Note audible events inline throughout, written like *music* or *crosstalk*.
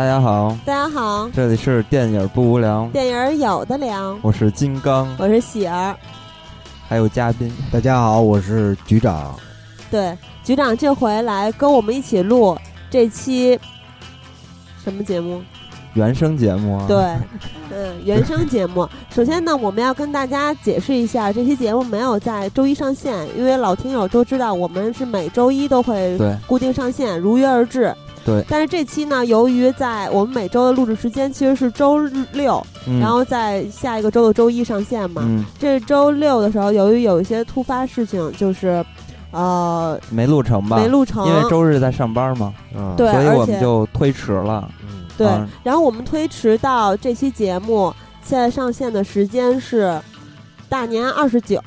大家好，大家好，这里是电影不无聊，电影有的聊，我是金刚，我是喜儿，还有嘉宾，大家好，我是局长。对，局长这回来跟我们一起录这期什么节目？原声节目啊。对，嗯，原声节目。首先呢，我们要跟大家解释一下，这期节目没有在周一上线，因为老听友都知道，我们是每周一都会固定上线，如约而至。对。但是这期呢，由于在我们每周的录制时间其实是周六，然后在下一个周的周一上线嘛。嗯。这周六的时候，由于有一些突发事情，就是。呃，没录成吧？没录成，因为周日在上班嘛，嗯，对，所以我们就推迟了。嗯，对。然后我们推迟到这期节目现在上线的时间是大年二十九，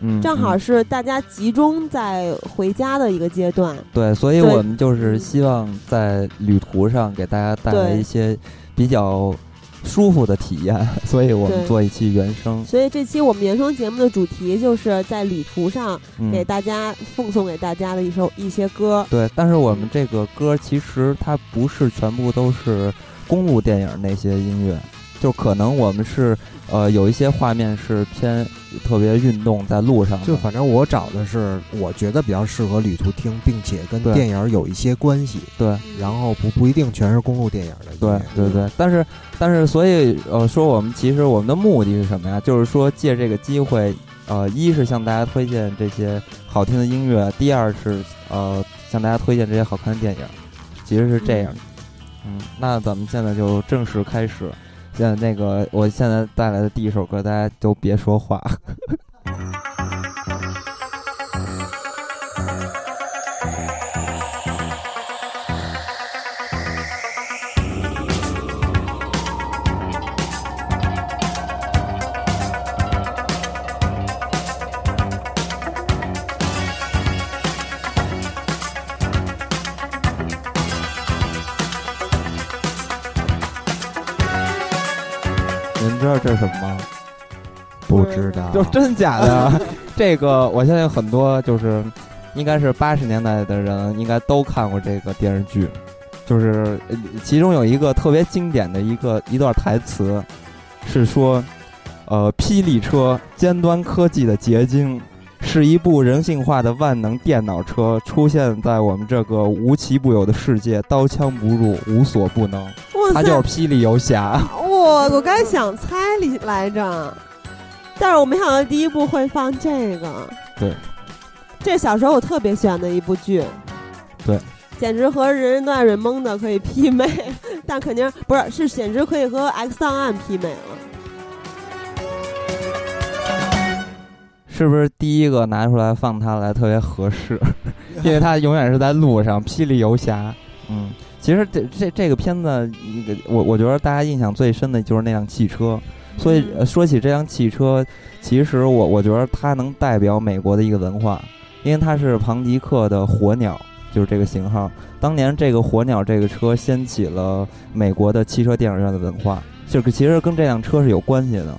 嗯，正好是大家集中在回家的一个阶段。对，所以我们就是希望在旅途上给大家带来一些比较。舒服的体验，所以我们做一期原声。所以这期我们原声节目的主题就是在旅途上给大家奉送给大家的一首一些歌。对，但是我们这个歌其实它不是全部都是公路电影那些音乐。就可能我们是，呃，有一些画面是偏特别运动在路上。就反正我找的是我觉得比较适合旅途听，并且跟电影有一些关系。对，然后不不一定全是公路电影的。对对对，但是但是所以呃说我们其实我们的目的是什么呀？就是说借这个机会，呃，一是向大家推荐这些好听的音乐，第二是呃向大家推荐这些好看的电影，其实是这样。嗯，那咱们现在就正式开始。像那个，我现在带来的第一首歌，大家都别说话。*laughs* 道这是什么吗？不知道，就真假的？*laughs* 这个我相信很多就是，应该是八十年代的人应该都看过这个电视剧，就是其中有一个特别经典的一个一段台词，是说，呃，霹雳车尖端科技的结晶，是一部人性化的万能电脑车，出现在我们这个无奇不有的世界，刀枪不入，无所不能。它就是霹雳游侠。我我刚才想猜里来着，但是我没想到第一部会放这个。对，这小时候我特别喜欢的一部剧。对，简直和人人都爱瑞蒙的可以媲美，*laughs* 但肯定不是，是简直可以和 X 档案媲美了。是不是第一个拿出来放它来特别合适？*laughs* 因为它永远是在路上，霹雳游侠。嗯。其实这这这个片子，我我觉得大家印象最深的就是那辆汽车。所以说起这辆汽车，其实我我觉得它能代表美国的一个文化，因为它是庞迪克的火鸟，就是这个型号。当年这个火鸟这个车掀起了美国的汽车电影院的文化，就是其实跟这辆车是有关系的。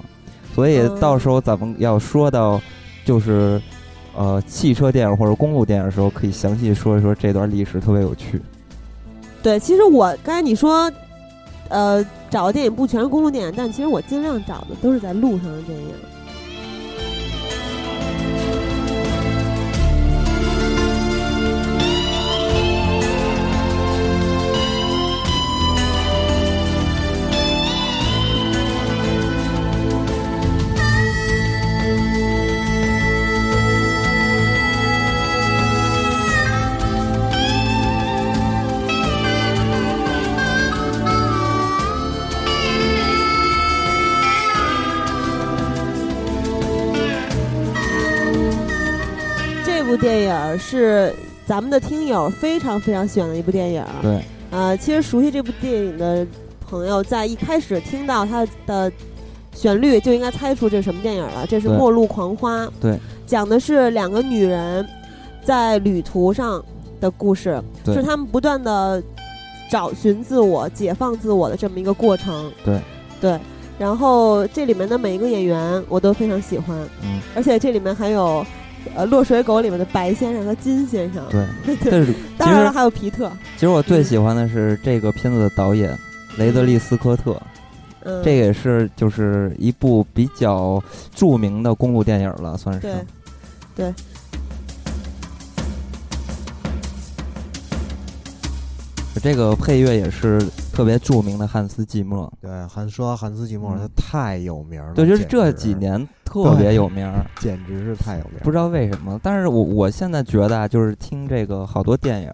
所以到时候咱们要说到就是呃汽车电影或者公路电影的时候，可以详细说一说这段历史，特别有趣。对，其实我刚才你说，呃，找的电影不全是公路电影，但其实我尽量找的都是在路上的电影。部电影是咱们的听友非常非常喜欢的一部电影。对，呃，其实熟悉这部电影的朋友，在一开始听到它的旋律就应该猜出这是什么电影了。这是《末路狂花》。对，讲的是两个女人在旅途上的故事，是他们不断的找寻自我、解放自我的这么一个过程。对，对。然后这里面的每一个演员我都非常喜欢。嗯，而且这里面还有。呃《落水狗》里面的白先生和金先生。对，*laughs* 但是当然了，还有皮特。其实我最喜欢的是这个片子的导演雷德利·斯科特。嗯，这也是就是一部比较著名的公路电影了，算是。对，对。这个配乐也是特别著名的汉斯季默。对，韩说汉斯季默他太有名了。对，就是这几年特别有名，简直是太有名。不知道为什么，但是我我现在觉得啊，就是听这个好多电影，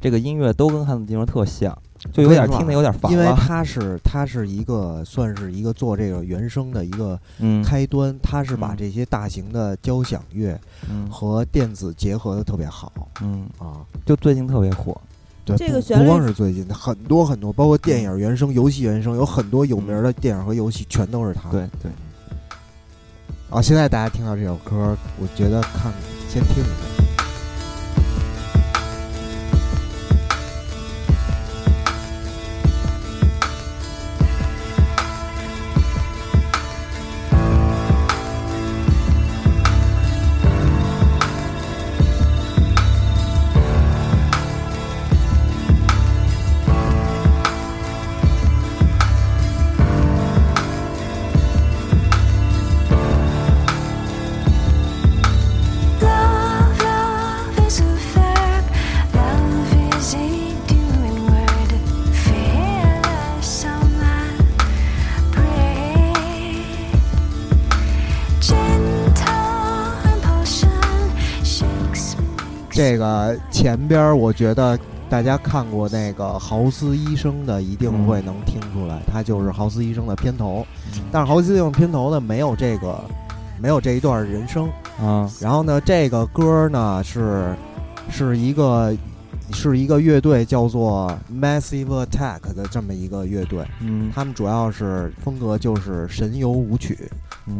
这个音乐都跟汉斯季默特像。就有点听的有点烦因为他是他是一个算是一个做这个原声的一个开端，他是把这些大型的交响乐和电子结合的特别好，嗯啊，就最近特别火。对，这个不光是最近，很多很多，包括电影原声、游戏原声，有很多有名的电影和游戏全都是他。对对。啊，现在大家听到这首歌，我觉得看先听一下。这个前边我觉得大家看过那个豪斯医生的，一定会能听出来，它就是豪斯医生的片头。但是豪斯医生片头呢，没有这个，没有这一段人声啊。然后呢，这个歌呢是是一个是一个乐队叫做 Massive Attack 的这么一个乐队。嗯，他们主要是风格就是神游舞曲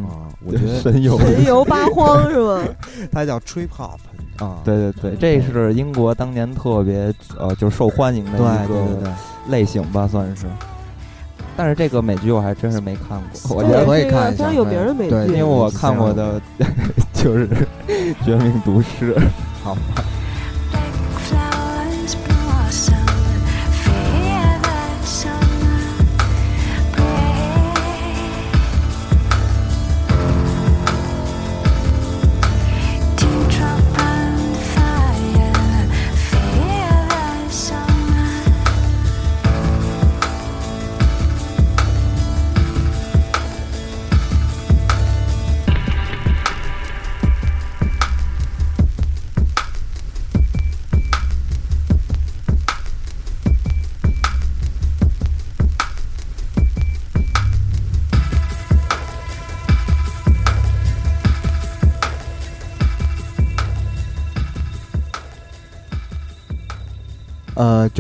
啊。我觉得神游神游八荒 *laughs* 是吗？它叫 Trip Hop。啊，对对对，这是英国当年特别呃，就是受欢迎的一个类型吧，算是。但是这个美剧我还真是没看过，我觉得可以看一下。非常有名的美剧，因为我看过的 *laughs* 就是《绝命毒师》，好吧。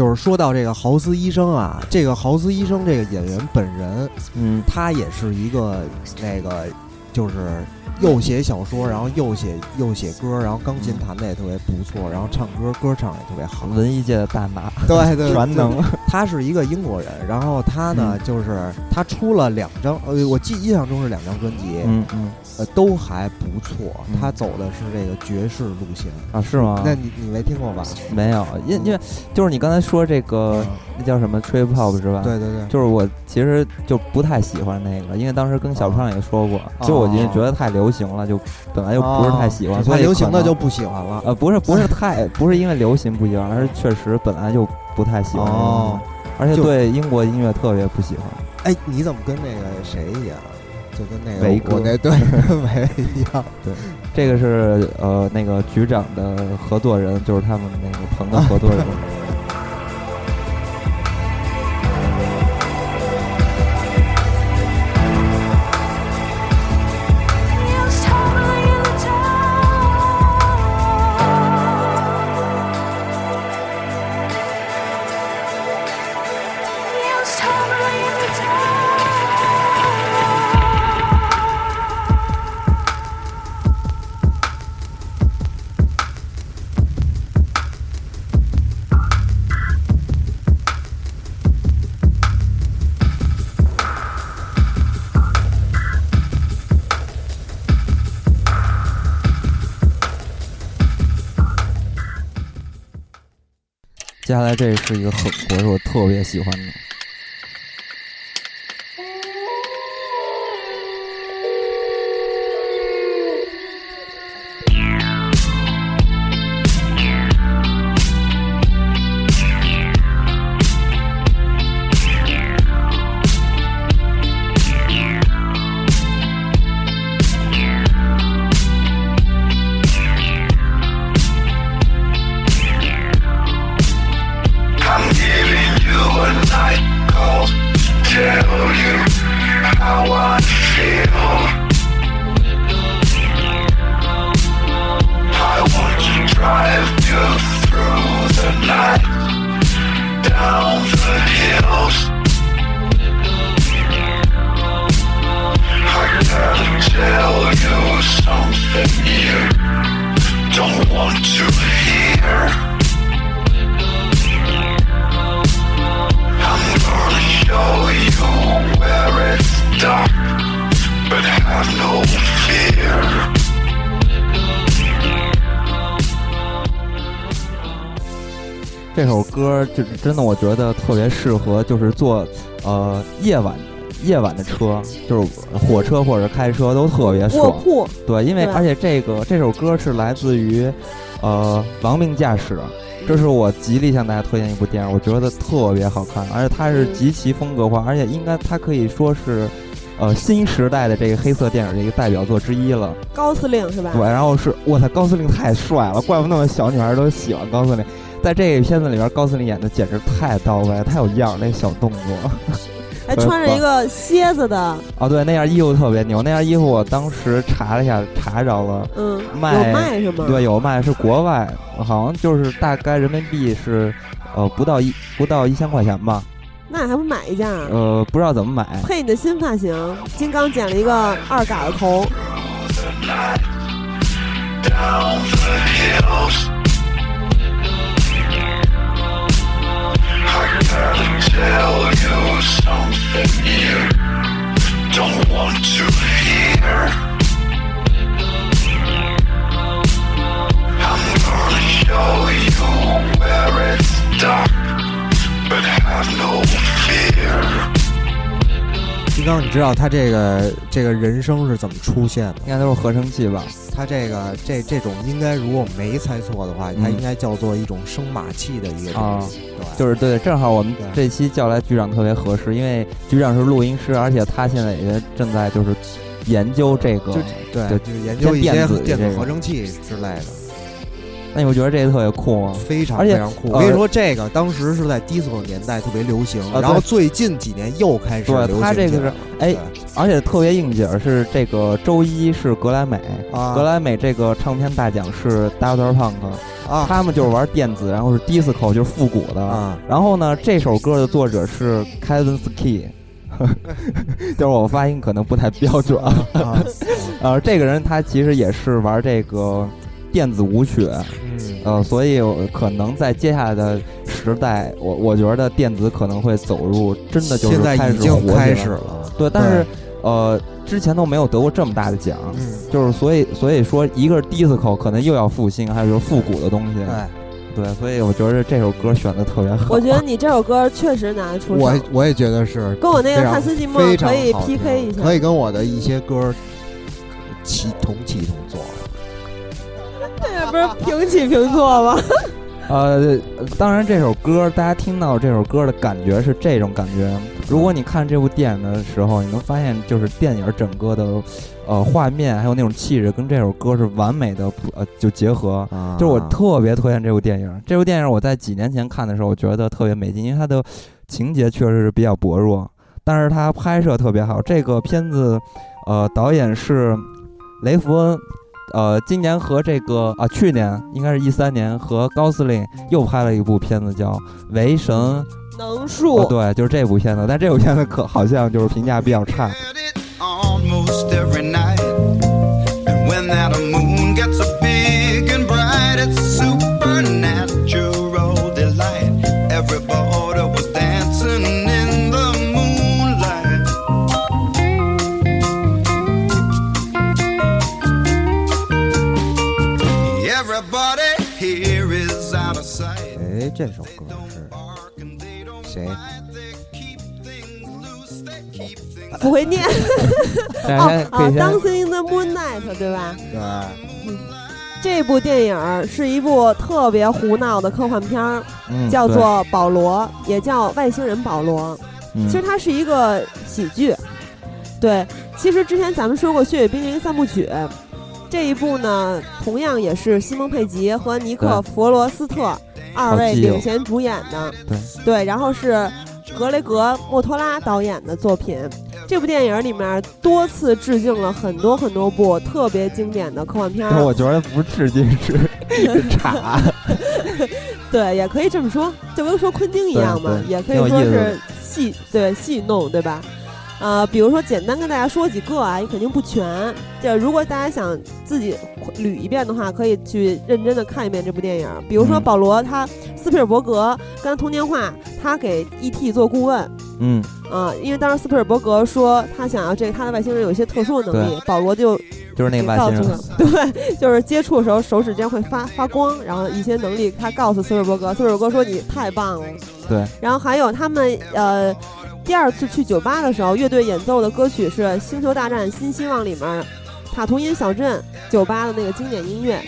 就是说到这个豪斯医生啊，这个豪斯医生这个演员本人，嗯，他也是一个那个，就是。又写小说，然后又写又写歌，然后钢琴弹的也特别不错，然后唱歌歌唱也特别好，文艺界的大拿，对对，*laughs* 全能。他是一个英国人，然后他呢，就是他出了两张，呃，我记印象中是两张专辑，嗯嗯，呃，都还不错。他走的是这个爵士路线啊，是吗？那你你没听过吧？没有，因因为就是你刚才说这个，那叫什么 trip hop 是吧？对对对，就是我其实就不太喜欢那个，因为当时跟小胖也说过，就我觉得太流行了，就本来就不是太喜欢，所以流行的就不喜欢了。呃，不是不是太 *laughs* 不是因为流行不喜欢，而是确实本来就不太喜欢，而且对英国音乐特别不喜欢。哎，你怎么跟那个谁一样？就跟那个维哥那对 *laughs* 维一样？对，这个是呃那个局长的合作人，就是他们那个棚的合作人。*laughs* 来这是一个很，我，是我特别喜欢的。适合，就是坐呃夜晚夜晚的车，*laughs* 就是火车或者开车都特别爽。对，因为而且这个这首歌是来自于呃《亡命驾驶》，这是我极力向大家推荐一部电影，我觉得特别好看，而且它是极其风格化，而且应该它可以说是呃新时代的这个黑色电影的一个代表作之一了。高司令是吧？对，然后是我操，高司令太帅了，怪不得那么小女孩都喜欢高司令。在这个片子里边，高司令演的简直太到位，太有样儿，那小动作，*laughs* 还穿着一个蝎子的。哦，对，那件衣服特别牛，那件衣服我当时查了一下，查着了，嗯，卖有卖是吗？对，有卖，是国外，好像就是大概人民币是，呃，不到一不到一千块钱吧。那还不买一件？呃，不知道怎么买。配你的新发型，金刚剪了一个二嘎子头。Having tell you something you don't want to hear. I'm gonna show you where it's dark, but have no fear. 金刚，你知道他这个这个人声是怎么出现的？应该都是合成器吧？他这个这这种应该，如果没猜错的话，它应该叫做一种升马器的一个东西。对，就是对，正好我们这期叫来局长特别合适，因为局长是录音师，而且他现在也正在就是研究这个，对，就是研究一些电子合成器之类的。那你会觉得这个特别酷吗？非常非常酷！我跟你说，这个当时是在迪斯科年代特别流行，然后最近几年又开始流行。它这个是哎，而且特别应景是这个周一是格莱美，格莱美这个唱片大奖是 Doctor Punk，啊，他们就是玩电子，然后是 disco 就是复古的。啊，然后呢，这首歌的作者是 Kevin Ski，*laughs* 就是我发音可能不太标准啊。*laughs* 呃，这个人他其实也是玩这个。电子舞曲，嗯，呃，所以可能在接下来的时代，我我觉得电子可能会走入真的就是开始火开始了。对，但是呃，之前都没有得过这么大的奖，嗯，就是所以所以说，一个是 disco 可能又要复兴，还有就是复古的东西，对，对，所以我觉得这首歌选的特别好。我觉得你这首歌确实拿得出手，我我也觉得是，跟我那个汉斯季默可以 PK 一下，可以跟我的一些歌齐同不是平起平坐吗？*laughs* 呃，当然，这首歌大家听到这首歌的感觉是这种感觉。如果你看这部电影的时候，你能发现，就是电影整个的呃画面还有那种气质，跟这首歌是完美的呃就结合。就是我特别推荐这部电影。这部电影我在几年前看的时候，我觉得特别美劲，因为它的情节确实是比较薄弱，但是它拍摄特别好。这个片子呃导演是雷弗恩。呃，今年和这个啊，去年应该是一三年和高司令又拍了一部片子，叫《维神能术》。对，就是这部片子，但这部片子可好像就是评价比较差。这首歌是谁？不会念。哦哦，Dancing in the Moonlight，对吧？对。这部电影是一部特别胡闹的科幻片儿，叫做《保罗》，也叫《外星人保罗》。其实它是一个喜剧。对，其实之前咱们说过《血与冰凌》三部曲，这一部呢，同样也是西蒙·佩吉和尼克·弗罗斯特二位领衔主演的。对。对，然后是格雷格·莫托拉导演的作品。这部电影里面多次致敬了很多很多部特别经典的科幻片儿。我觉得不是致敬，*laughs* 是差。对，也可以这么说，就跟说昆汀一样嘛，也可以说是戏对戏弄，对吧？呃，比如说简单跟大家说几个啊，也肯定不全。就如果大家想自己捋一遍的话，可以去认真的看一遍这部电影。比如说保罗他斯皮尔伯格跟他通电话，他给 E.T. 做顾问。嗯啊，因为当时斯皮尔伯格说他想要这个他的外星人有一些特殊的能力，保罗就就是那个外星人，*laughs* 对，就是接触的时候手指间会发发光，然后一些能力他告诉斯皮尔伯格，斯皮尔伯格说你太棒了。对，然后还有他们呃。第二次去酒吧的时候，乐队演奏的歌曲是《星球大战：新希望》里面塔图因小镇酒吧的那个经典音乐。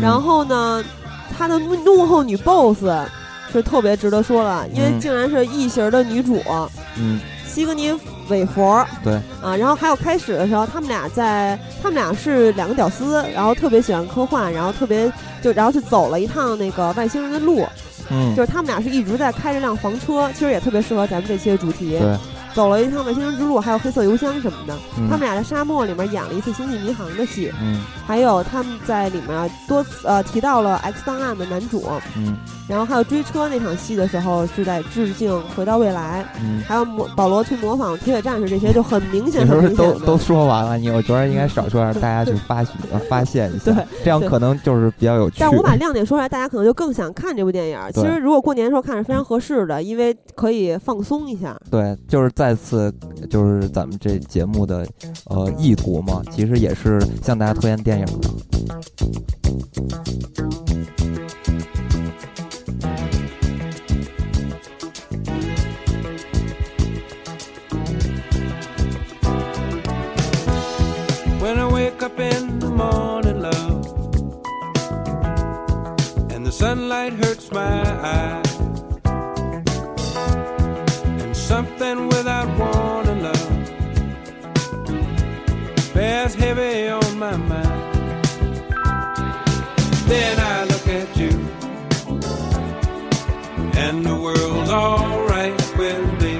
然后呢，他的幕后女 boss 是特别值得说了，因为竟然是异形的女主，嗯，西格尼韦佛。对啊，然后还有开始的时候，他们俩在，他们俩是两个屌丝，然后特别喜欢科幻，然后特别就然后去走了一趟那个外星人的路。嗯，就是他们俩是一直在开着辆房车，其实也特别适合咱们这期的主题。对，走了一趟外星人之路，还有黑色邮箱什么的。他们俩在沙漠里面演了一次星际迷航的戏。嗯，还有他们在里面多次呃提到了 X 档案的男主。嗯。然后还有追车那场戏的时候是在致敬《回到未来》，嗯，还有模保罗去模仿铁血战士这些就很明显。你是不是都都说完了？你我觉得应该少说，让大家去发发现一下，对，这样可能就是比较有趣。但我把亮点说出来，大家可能就更想看这部电影。其实如果过年的时候看是非常合适的，因为可以放松一下。对，就是再次就是咱们这节目的呃意图嘛，其实也是向大家推荐电影的。When I wake up in the morning, love. And the sunlight hurts my eyes. Something without warning, love, bears heavy on my mind. Then I look at you, and the world's alright with me.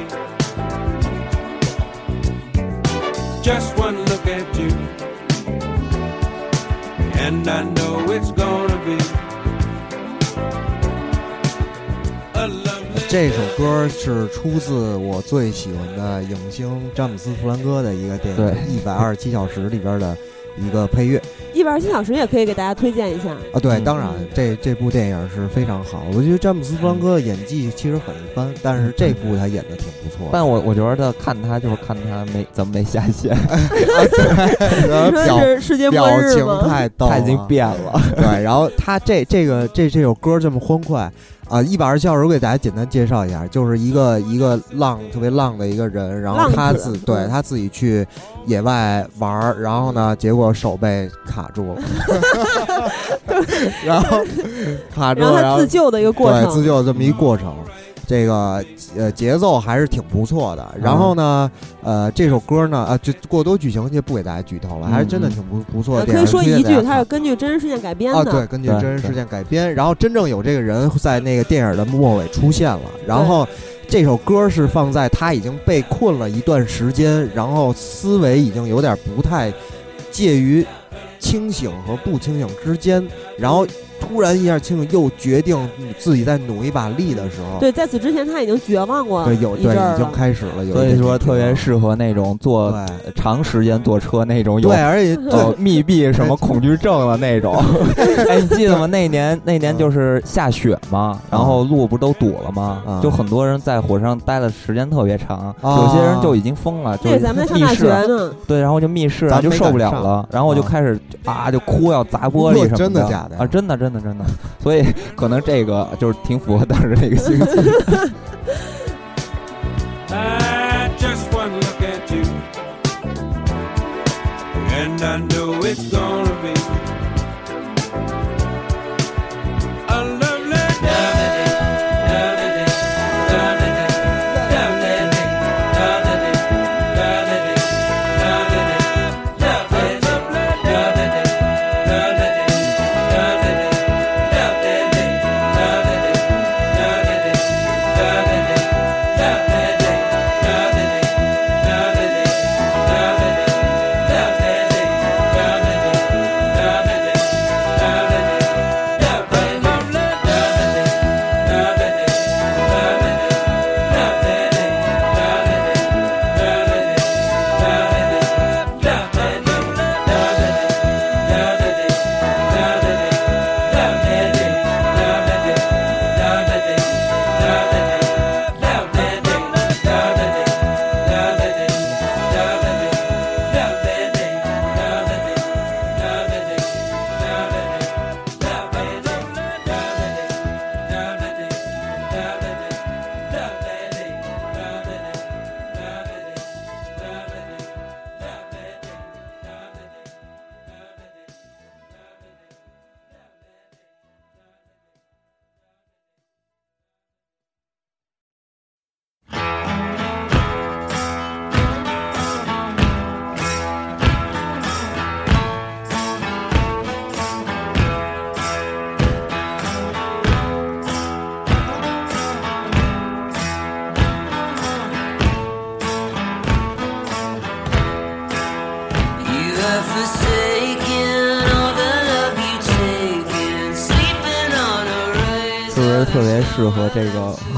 Just one look at you and I know 这首歌是出自我最喜欢的影星詹姆斯·弗兰哥的一个电影《一百二十七小时》里边的一个配乐。一百二十七小时也可以给大家推荐一下啊！对，当然这这部电影是非常好。我觉得詹姆斯·弗兰哥的演技其实很一般，但是这部他演的挺不错。但我我觉得他看他就是看他没怎么没下线，*laughs* *laughs* 表世界表情太逗，他已经变了。对，然后他这这个这这首歌这么欢快。啊，一百二十小时，我给大家简单介绍一下，就是一个一个浪特别浪的一个人，然后他自对他自己去野外玩儿，然后呢，结果手被卡住了，*laughs* 然后卡住，然后自救的一个过程，对，自救这么一过程。这个呃节奏还是挺不错的，然后呢，呃这首歌呢啊就过多剧情就不给大家剧透了，还是真的挺不不错的。可以说一句，它是根据真实事件改编的。啊，对，根据真实事件改编，然后真正有这个人在那个电影的末尾出现了，然后这首歌是放在他已经被困了一段时间，然后思维已经有点不太介于清醒和不清醒之间，然后。突然一下清醒，又决定自己再努一把力的时候，对，在此之前他已经绝望过，对，有对已经开始了，所以说特别适合那种坐长时间坐车那种有对，而且 *laughs* 有密闭什么恐惧症的那种。*laughs* 哎，你记得吗？那年那年就是下雪嘛，然后路不都堵了吗？就很多人在火车上待的时间特别长，有些人就已经疯了。对，咱们上大学呢，对，然后就密室然后就受不了了，然后就开始啊就哭要砸玻璃什么的，真的假的啊？真的真的。真的。所以可能这个就是挺符合当时那个心情。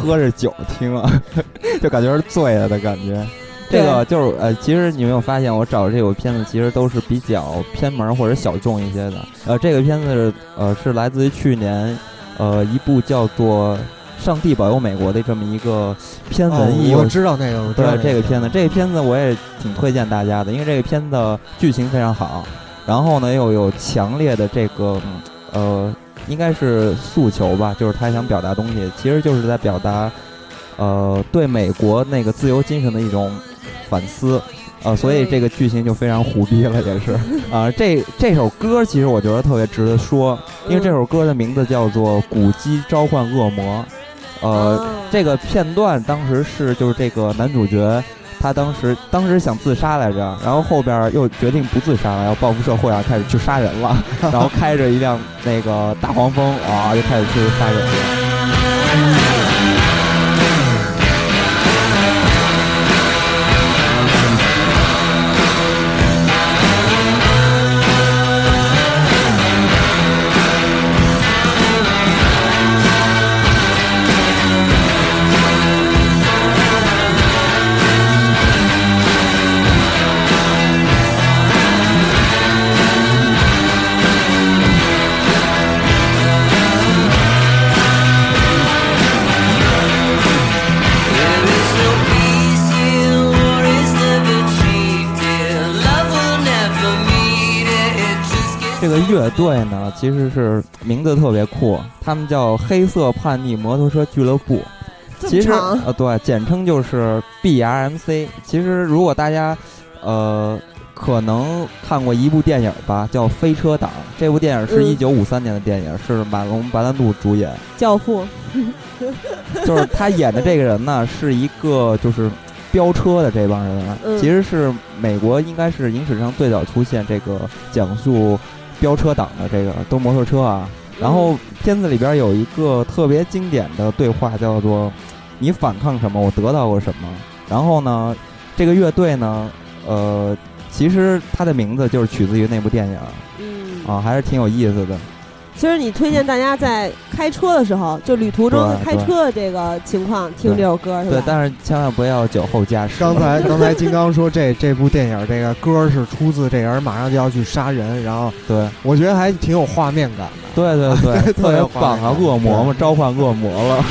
喝着酒听啊，*laughs* 就感觉是醉了的感觉。这个就是呃，其实你没有发现，我找的这部片子其实都是比较偏门或者小众一些的。呃，这个片子呃是来自于去年呃一部叫做《上帝保佑美国》的这么一个偏文艺。我知道那个，对这个片子，这个片子我也挺推荐大家的，因为这个片子剧情非常好，然后呢又有强烈的这个呃。应该是诉求吧，就是他想表达东西，其实就是在表达，呃，对美国那个自由精神的一种反思，呃，所以这个剧情就非常虎逼了，也是 *laughs* 啊。这这首歌其实我觉得特别值得说，因为这首歌的名字叫做《古鸡召唤恶魔》，呃，这个片段当时是就是这个男主角。他当时当时想自杀来着，然后后边又决定不自杀了，要报复社会啊，开始去杀人了，*laughs* 然后开着一辆那个大黄蜂啊，就开始去杀人了。个乐队呢，其实是名字特别酷，他们叫黑色叛逆摩托车俱乐部。其实呃，对，简称就是 BRMC。其实如果大家呃可能看过一部电影吧，叫《飞车党》。这部电影是一九五三年的电影，是马龙白兰度主演。教父。*laughs* 就是他演的这个人呢，是一个就是飙车的这帮人，其实是美国应该是影史上最早出现这个讲述。飙车党的这个都摩托车啊，然后片子里边有一个特别经典的对话，叫做“你反抗什么，我得到过什么”。然后呢，这个乐队呢，呃，其实它的名字就是取自于那部电影，嗯，啊，还是挺有意思的。其实你推荐大家在开车的时候，就旅途中开车的这个情况听这首歌是吧？对，但是千万不要酒后驾驶。刚才刚才金刚说这 *laughs* 这部电影这个歌是出自这人马上就要去杀人，然后对我觉得还挺有画面感的。对对对，*laughs* 特别棒啊！恶魔嘛，召唤恶魔了。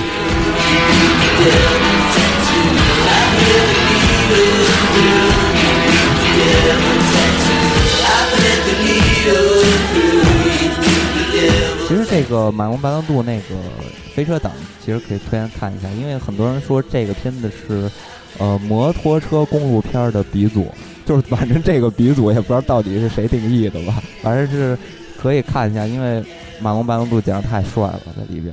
这个《马龙白兰度》那个飞车党，其实可以推荐看一下，因为很多人说这个片子是呃摩托车公路片的鼻祖，就是反正这个鼻祖也不知道到底是谁定义的吧，反正是可以看一下，因为马龙白兰度简直太帅了在里边。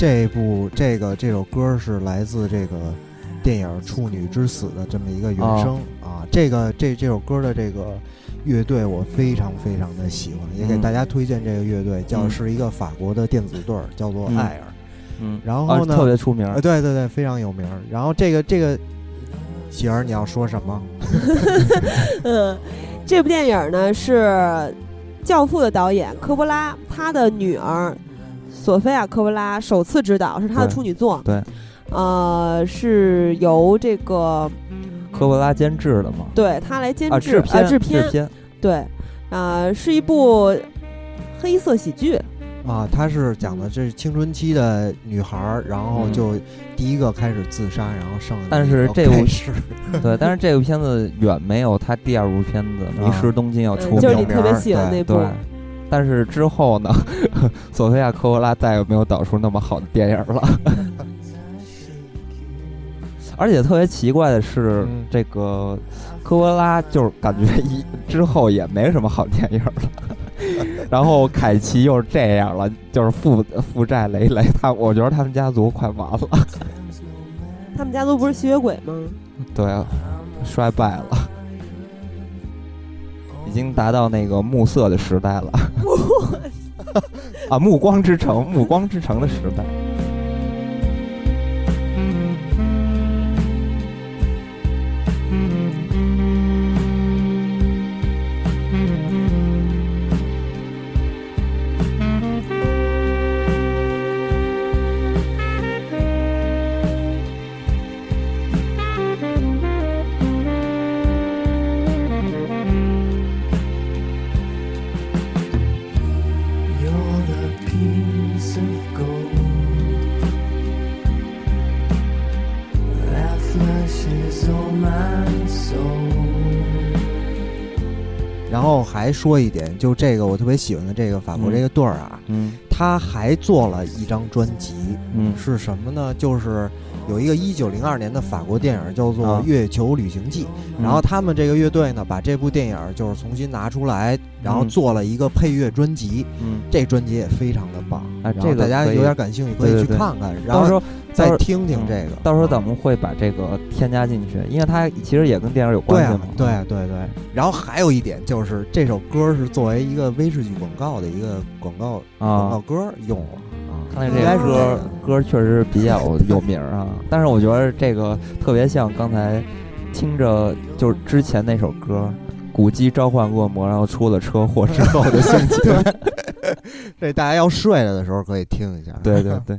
这部这个这首歌是来自这个电影《处女之死》的这么一个原声啊。这个这这首歌的这个乐队我非常非常的喜欢，也给大家推荐这个乐队，叫是一个法国的电子队，叫做艾尔。嗯，然后呢，特别出名。对对对，非常有名。然后这个这个喜儿，你要说什么？嗯，*laughs* 这部电影呢是《教父》的导演科波拉他的女儿。索菲亚·科波拉首次执导是她的处女作，对，呃，是由这个科波拉监制的嘛？对他来监制啊，制片，对，啊，是一部黑色喜剧。啊，他是讲的这是青春期的女孩，然后就第一个开始自杀，然后剩但是这部是 *laughs* 对，但是这部片子远没有他第二部片子《迷失东京》要出名，就是你特别喜欢那部。但是之后呢，*laughs* 索菲亚·科波拉再也没有导出那么好的电影了。*laughs* 而且特别奇怪的是，这个科波拉就是感觉一之后也没什么好电影了。*laughs* 然后凯奇又是这样了，就是负负债累累。他我觉得他们家族快完了。他们家族不是吸血鬼吗？对，衰败了。已经达到那个暮色的时代了，*laughs* 啊，暮光之城，暮光之城的时代。还说一点，就这个我特别喜欢的这个法国这个队儿啊，嗯，他还做了一张专辑，嗯，是什么呢？就是有一个一九零二年的法国电影叫做《月球旅行记》，然后他们这个乐队呢，把这部电影就是重新拿出来，然后做了一个配乐专辑，嗯，这专辑也非常的棒，哎，这个大家有点感兴趣可以去看看，然后。再听听这个，到时候咱们会把这个添加进去，因为它其实也跟电影有关系嘛。对对对。然后还有一点就是，这首歌是作为一个威士忌广告的一个广告广告歌用了啊。看来这个歌歌确实比较有名啊。*laughs* 但是我觉得这个特别像刚才听着就是之前那首歌《古鸡召唤恶魔》，然后出了车祸之后的心情。*laughs* 这大家要睡了的时候可以听一下。对对对。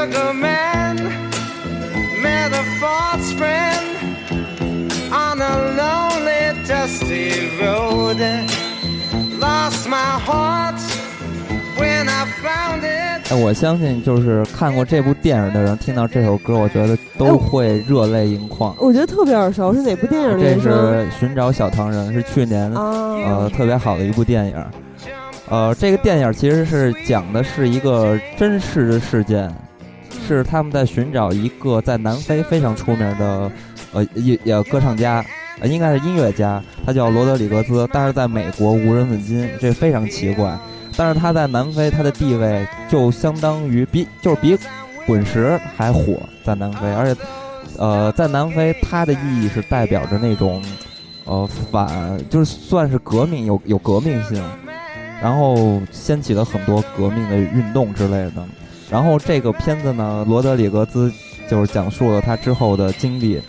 Sugar man met a false friend on a lonely, dusty road. Lost my heart when I found it. 哎，我相信就是看过这部电影的人，听到这首歌，我觉得都会热泪盈眶。我觉得特别耳熟，是哪部电影？这是《寻找小唐人》，是去年呃特别好的一部电影。呃，这个电影其实是讲的是一个真实的事件。是他们在寻找一个在南非非常出名的呃也也歌唱家，应该是音乐家，他叫罗德里格兹，但是在美国无人问津，这非常奇怪。但是他在南非他的地位就相当于比 *laughs* 就是比滚石还火在南非，而且呃在南非他的意义是代表着那种呃反就是算是革命有有革命性。然后掀起了很多革命的运动之类的，然后这个片子呢，罗德里格兹就是讲述了他之后的经历。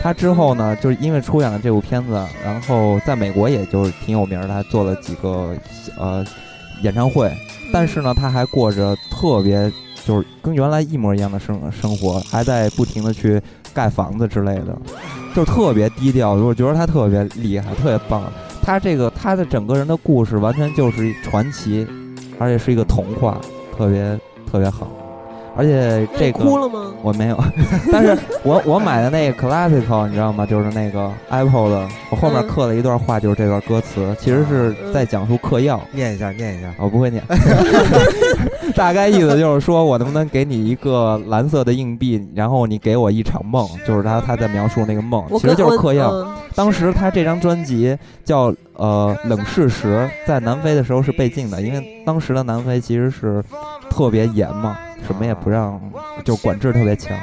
他之后呢，就是因为出演了这部片子，然后在美国也就是挺有名的，他做了几个呃演唱会。但是呢，他还过着特别就是跟原来一模一样的生生活，还在不停的去盖房子之类的，就特别低调。我觉得他特别厉害，特别棒。他这个他的整个人的故事完全就是传奇，而且是一个童话，特别特别好。而且这个哭了吗？我没有，*laughs* 但是我我买的那个 classical 你知道吗？就是那个 Apple 的，我后面刻了一段话，就是这段歌词，其实是在讲述嗑药。念一下，念一下，我不会念。*laughs* 大概意思就是说我能不能给你一个蓝色的硬币，然后你给我一场梦，就是他他在描述那个梦，其实就是嗑药。当时他这张专辑叫呃冷事实，在南非的时候是被禁的，因为当时的南非其实是特别严嘛。什么也不让，就管制特别强。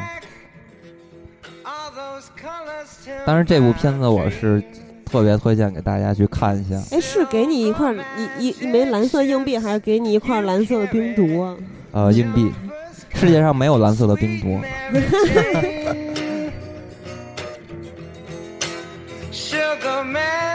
当然，这部片子我是特别推荐给大家去看一下。哎，是给你一块一一一枚蓝色硬币，还是给你一块蓝色的冰毒啊？呃，硬币。世界上没有蓝色的冰毒。*laughs* *laughs*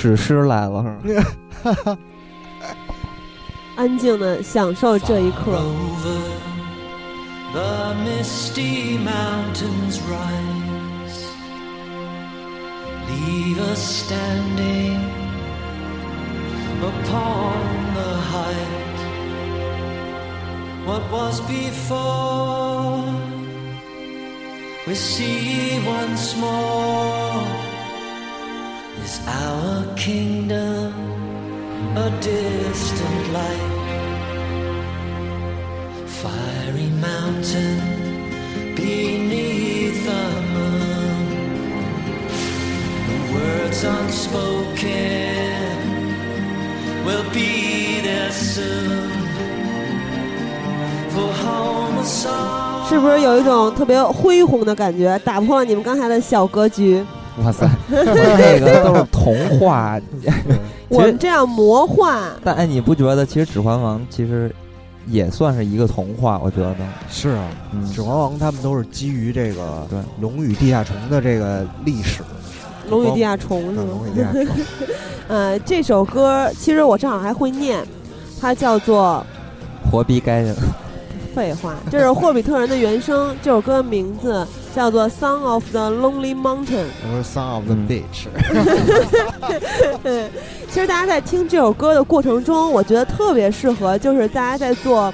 史诗来了，安静的享受这一刻。Is our kingdom a distant light? Fiery mountain beneath the moon. The words unspoken will be there soon. For home a song. 是不是有一种特别恢宏的感觉，打破了你们刚才的小格局？哇塞，*laughs* 这个都是童话。我们这样魔幻。但哎，你不觉得其实《指环王》其实也算是一个童话？我觉得是啊，《嗯指环王》他们都是基于这个对龙与地下虫的这个历史。龙与地下虫是吗？龙与地下虫。*laughs* 呃，这首歌其实我正好还会念，它叫做《活逼该人》。废话，这是霍比特人的原声。这首歌名字叫做《Song of the Lonely Mountain》。我说《Song of the Beach》。*laughs* 其实大家在听这首歌的过程中，我觉得特别适合，就是大家在坐，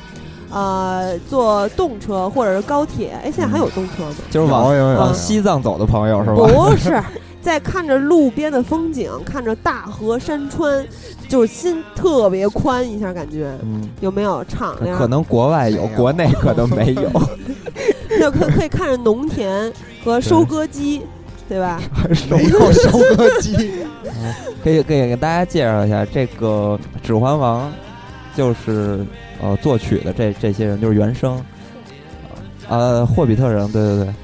呃，坐动车或者是高铁。哎，现在还有动车吗？就是往往西藏走的朋友是吧？不是。在看着路边的风景，看着大河山川，就是心特别宽一下，感觉，嗯，有没有敞亮？可能国外有，国内可能没有。*laughs* 就可可以看着农田和收割机，对吧？没有收割机。*laughs* 可以可以给大家介绍一下，这个《指环王》就是呃作曲的这这些人，就是原声，呃，霍比特人，对对对。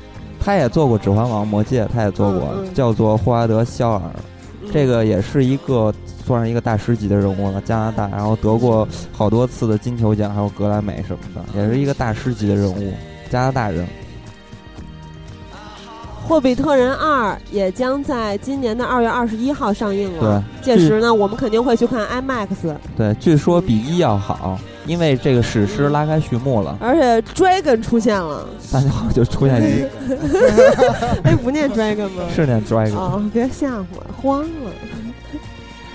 他也做过《指环王》《魔戒》，他也做过，叫做霍华德·肖尔，这个也是一个算是一个大师级的人物了。加拿大，然后得过好多次的金球奖，还有格莱美什么的，也是一个大师级的人物。加拿大人。霍比特人二》也将在今年的二月二十一号上映了。对，届时呢，我们肯定会去看 IMAX。对，据说比一要好，因为这个史诗拉开序幕了。而且 Dragon 出现了，大家好就出现一，*laughs* 哎，不念 Dragon 吗？是念 Dragon。哦，别吓唬我，慌了。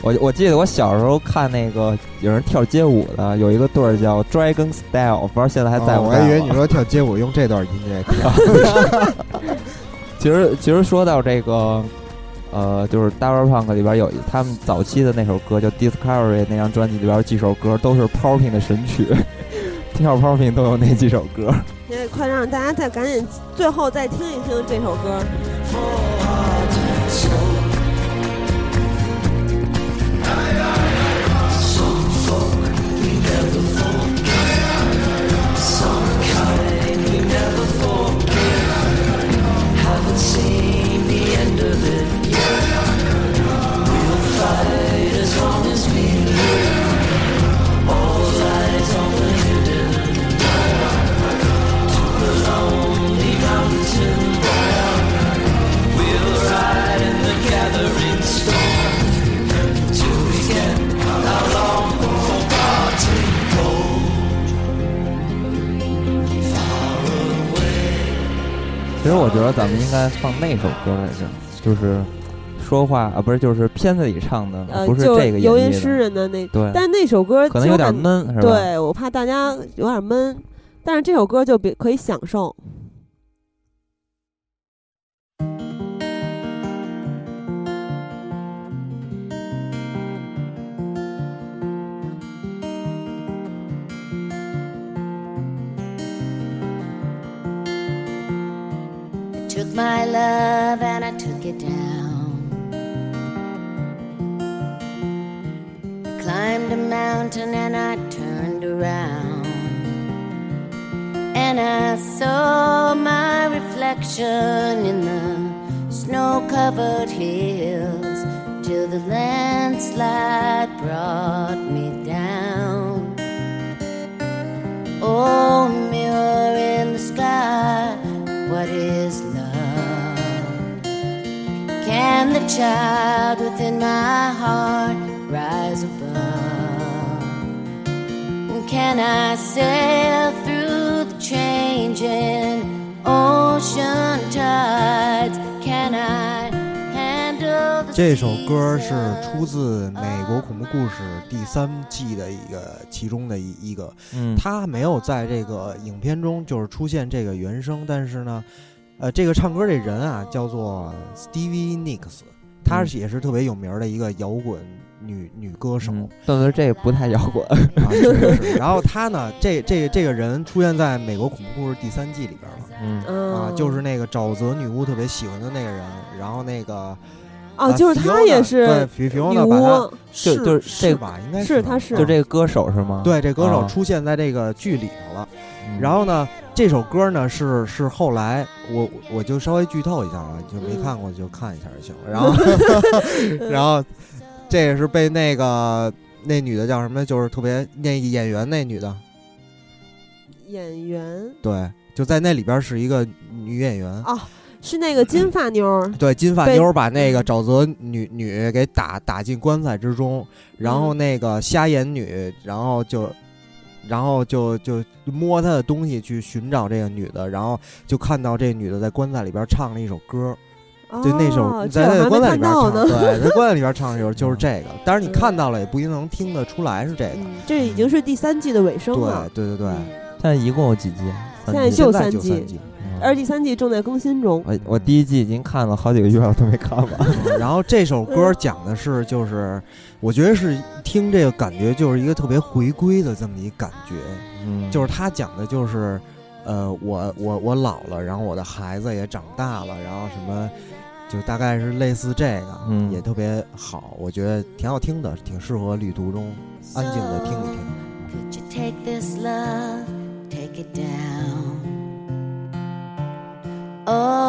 我我记得我小时候看那个有人跳街舞的，有一个队儿叫 Dragon Style，不知道现在还在不在。我还以为你说跳街舞用这段音乐跳。*laughs* 其实其实说到这个，呃，就是 Daft Punk 里边有他们早期的那首歌叫 Discovery，那张专辑里边几首歌都是 Popping 的神曲，*laughs* 跳 Popping 都有那几首歌。现在快让大家再赶紧最后再听一听这首歌。其实我觉得咱们应该放那首歌来着，就是说话啊，不是，就是片子里唱的，不是这个游吟诗人的那。对。但那首歌可能有点闷，是吧？对，我怕大家有点闷，但是这首歌就比可以享受。Took my love and I took it down. I climbed a mountain and I turned around. And I saw my reflection in the snow covered hills till the landslide brought me down. Oh, child within my heart rise above? Can I sail through the changing ocean tides? Can I handle the 这首歌是出自《美国恐怖故事》第三季的一个其中的一一个，嗯，他没有在这个影片中就是出现这个原声，但是呢。呃，这个唱歌这人啊，叫做 Stevie Nicks，她也是特别有名的一个摇滚女女歌手。但是这不太摇滚。啊，*laughs* 是是。然后她呢，这这这个人出现在美国恐怖故事第三季里边了。嗯啊，就是那个沼泽女巫特别喜欢的那个人。然后那个哦，就是他也是对，女巫，是就是这个吧？应该是他是就这个歌手是吗？对，这歌手出现在这个剧里头了。然后呢，这首歌呢是是后来我我就稍微剧透一下啊，就没看过就看一下就行了。然后 *laughs* 然后这也是被那个那女的叫什么？就是特别那演员那女的演员对，就在那里边是一个女演员啊，是那个金发妞对，金发妞把那个沼泽女女给打打进棺材之中，然后那个瞎眼女，然后就。然后就就摸他的东西去寻找这个女的，然后就看到这女的在棺材里边唱了一首歌，就那首在那棺材里边唱，对，在棺材里边唱的时候 *laughs* 就是这个。但是你看到了也不一定能听得出来是这个。这已经是第三季的尾声了。对对对对，现在一共有几季？现在就三季，而第三季正在更新中。我我第一季已经看了好几个月了，都没看完。*laughs* 然后这首歌讲的是就是。我觉得是听这个感觉就是一个特别回归的这么一感觉，嗯，就是他讲的就是，呃，我我我老了，然后我的孩子也长大了，然后什么，就大概是类似这个，嗯，也特别好，我觉得挺好听的，挺适合旅途中安静的听一听。Oh,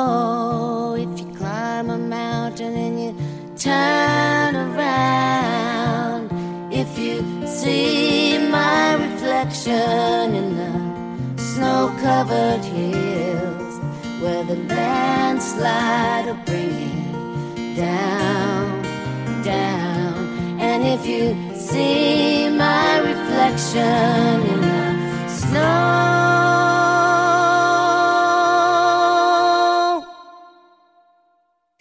turn around if you see my reflection in the snow covered hills where the landslide slide will bring it down, down. And if you see my reflection in the snow,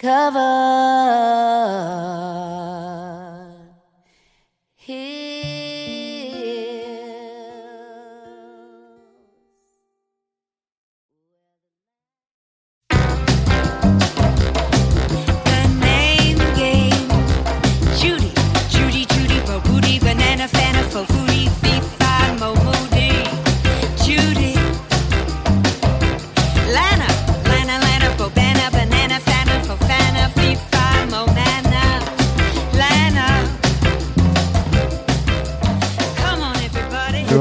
cover.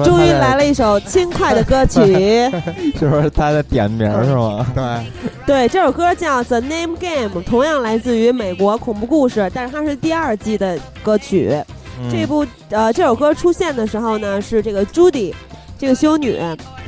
终于来了一首轻快的歌曲，*laughs* 就是他的点名是吗？对，对，这首歌叫《The Name Game》，同样来自于美国恐怖故事，但是它是第二季的歌曲。这部呃，这首歌出现的时候呢，是这个 Judy。这个修女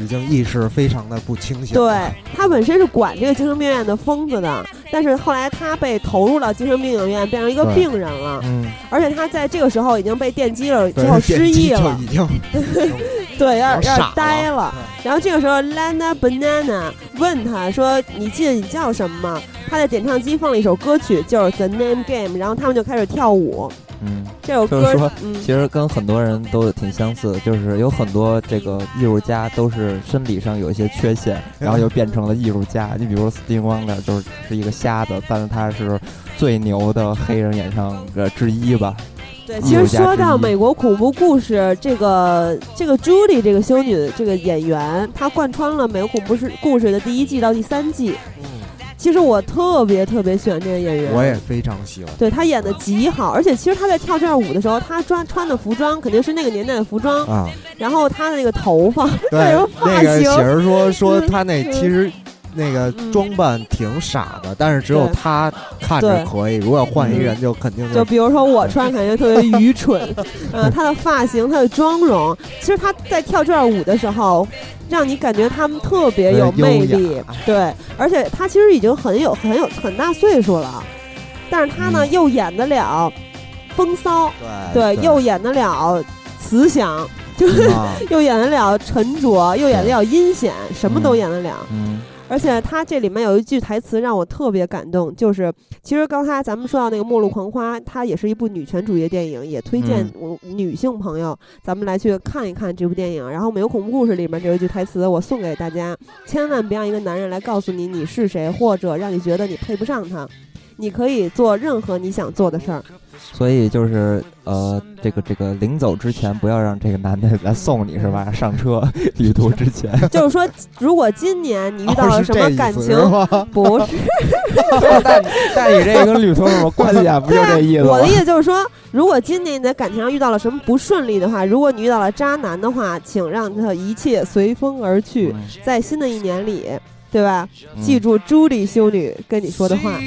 已经意识非常的不清醒。对，她本身是管这个精神病院的疯子的，但是后来他被投入到精神病影院，变成一个病人了。嗯，而且他在这个时候已经被电击了，之后失忆了，已经 *laughs* 对，有点有点呆了。然后这个时候，Lana Banana 问他说：“你记得你叫什么吗？”他在点唱机放了一首歌曲，就是《The Name Game》，然后他们就开始跳舞。嗯，这首歌就是说，其实跟很多人都挺相似的，就是有很多这个艺术家都是身体上有一些缺陷，然后又变成了艺术家。你比如 Steve Wonder 就是是一个瞎子，但是他是最牛的黑人演唱者之一吧？对，其实说到美国恐怖故事，这个这个朱莉这个修女这个演员，她贯穿了美国恐怖事故事的第一季到第三季。其实我特别特别喜欢这个演员，我也非常喜欢。对他演的极好，而且其实他在跳这段舞的时候，他穿穿的服装肯定是那个年代的服装啊。然后他的那个头发，对，*laughs* 那个喜儿说说 *laughs* 他那其实那个装扮挺傻的，但是只有他看着可以。如果要换一人，就肯定就比如说我穿，感觉特别愚蠢。嗯，*laughs* 他的发型，他的妆容，其实他在跳这段舞的时候。让你感觉他们特别有魅力，对，而且他其实已经很有很有很大岁数了，但是他呢又演得了风骚，对，又演得了慈祥，就是 *laughs* 又演得了沉着，又演得了阴险，什么都演得了。而且他这里面有一句台词让我特别感动，就是其实刚才咱们说到那个《末路狂花》，它也是一部女权主义的电影，也推荐我女性朋友咱们来去看一看这部电影。然后《美国恐怖故事》里面这一句台词我送给大家：千万别让一个男人来告诉你你是谁，或者让你觉得你配不上他。你可以做任何你想做的事儿。所以就是呃，这个这个临走之前，不要让这个男的来送你是吧？上车旅途之前，*laughs* 就是说，如果今年你遇到了什么感情，*laughs* 不是？*laughs* 但但你这个跟旅途有什么关系啊？不就这意思？我的意思就是说，如果今年你在感情上遇到了什么不顺利的话，如果你遇到了渣男的话，请让他一切随风而去，在新的一年里。对吧？记住朱莉修女跟你说的话。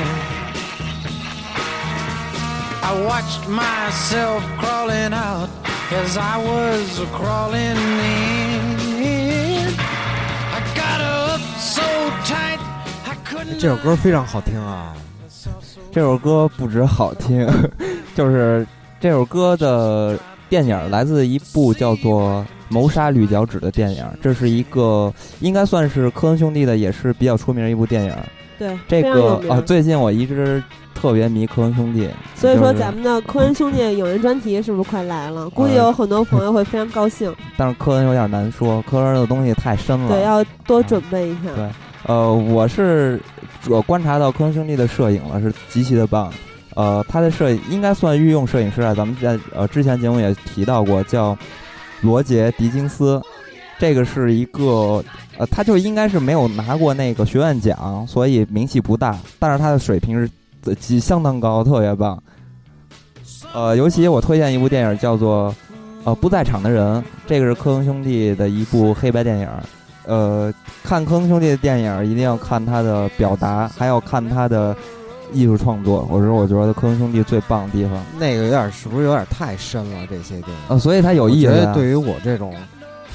I watched myself crawling out as I was crawling in. 这首歌非常好听啊！这首歌不止好听，就是这首歌的电影来自一部叫做《谋杀绿脚趾》的电影。这是一个应该算是科恩兄弟的，也是比较出名的一部电影。对，这个啊，最近我一直。特别迷科恩兄弟，所以说咱们的科恩兄弟影人专题是不是快来了？估计有很多朋友会非常高兴。*laughs* 但是科恩有点难说，科恩的东西太深了，对，要多准备一下。对，呃，我是我观察到科恩兄弟的摄影了，是极其的棒。呃，他的摄影应该算御用摄影师啊。咱们在呃之前节目也提到过，叫罗杰·狄金斯，这个是一个呃，他就应该是没有拿过那个学院奖，所以名气不大。但是他的水平是。级相当高，特别棒。呃，尤其我推荐一部电影，叫做《呃，不在场的人，这个是科恩兄弟的一部黑白电影。呃，看科恩兄弟的电影一定要看他的表达，还要看他的艺术创作。我说，我觉得科恩兄弟最棒的地方，那个有点是不是有点太深了？这些电影呃，所以他有意思。对于我这种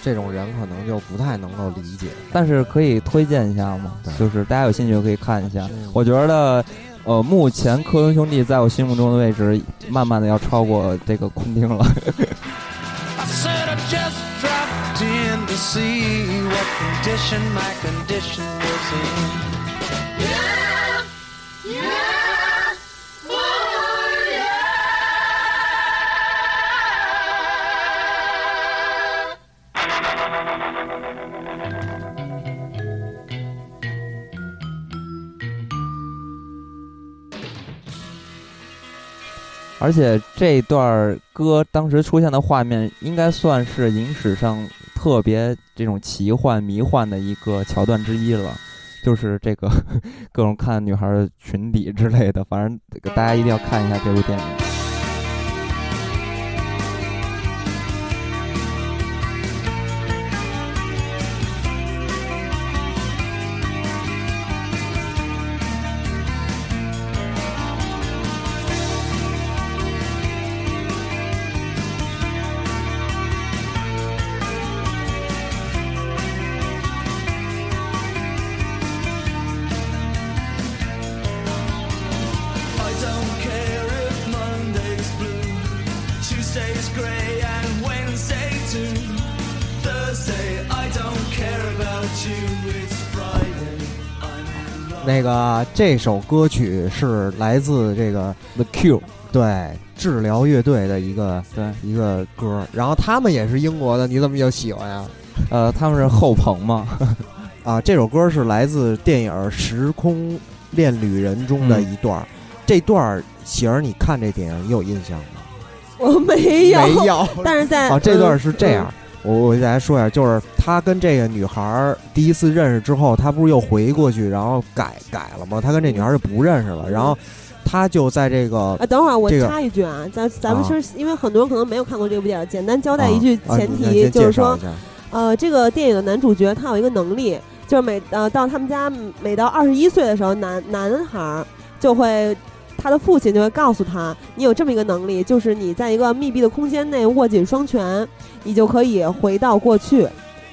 这种人，可能就不太能够理解。但是可以推荐一下嘛，就是大家有兴趣可以看一下。我觉得，呃，目前科恩兄弟在我心目中的位置，慢慢的要超过这个昆汀了。而且这段歌当时出现的画面，应该算是影史上。特别这种奇幻迷幻的一个桥段之一了，就是这个 *laughs* 各种看女孩裙底之类的，反正大家一定要看一下这部电影。个这首歌曲是来自这个 The Cure，对，治疗乐队的一个对一个歌，然后他们也是英国的，你怎么就喜欢呀？呃，他们是后朋嘛。*laughs* 啊，这首歌是来自电影《时空恋旅人》中的一段，这段喜儿，你看这电影，你有印象吗？我没有，没有，*laughs* 但是在啊，这段是这样。我我给大家说一下，就是他跟这个女孩第一次认识之后，他不是又回过去，然后改改了吗？他跟这女孩就不认识了，然后他就在这个啊，等会儿我插一句啊，咱咱们是因为很多人可能没有看过这部电影，简单交代一句前提，就是说，呃，这个电影的男主角他有一个能力，就是每呃到他们家每到二十一岁的时候，男男孩就会。他的父亲就会告诉他：“你有这么一个能力，就是你在一个密闭的空间内握紧双拳，你就可以回到过去。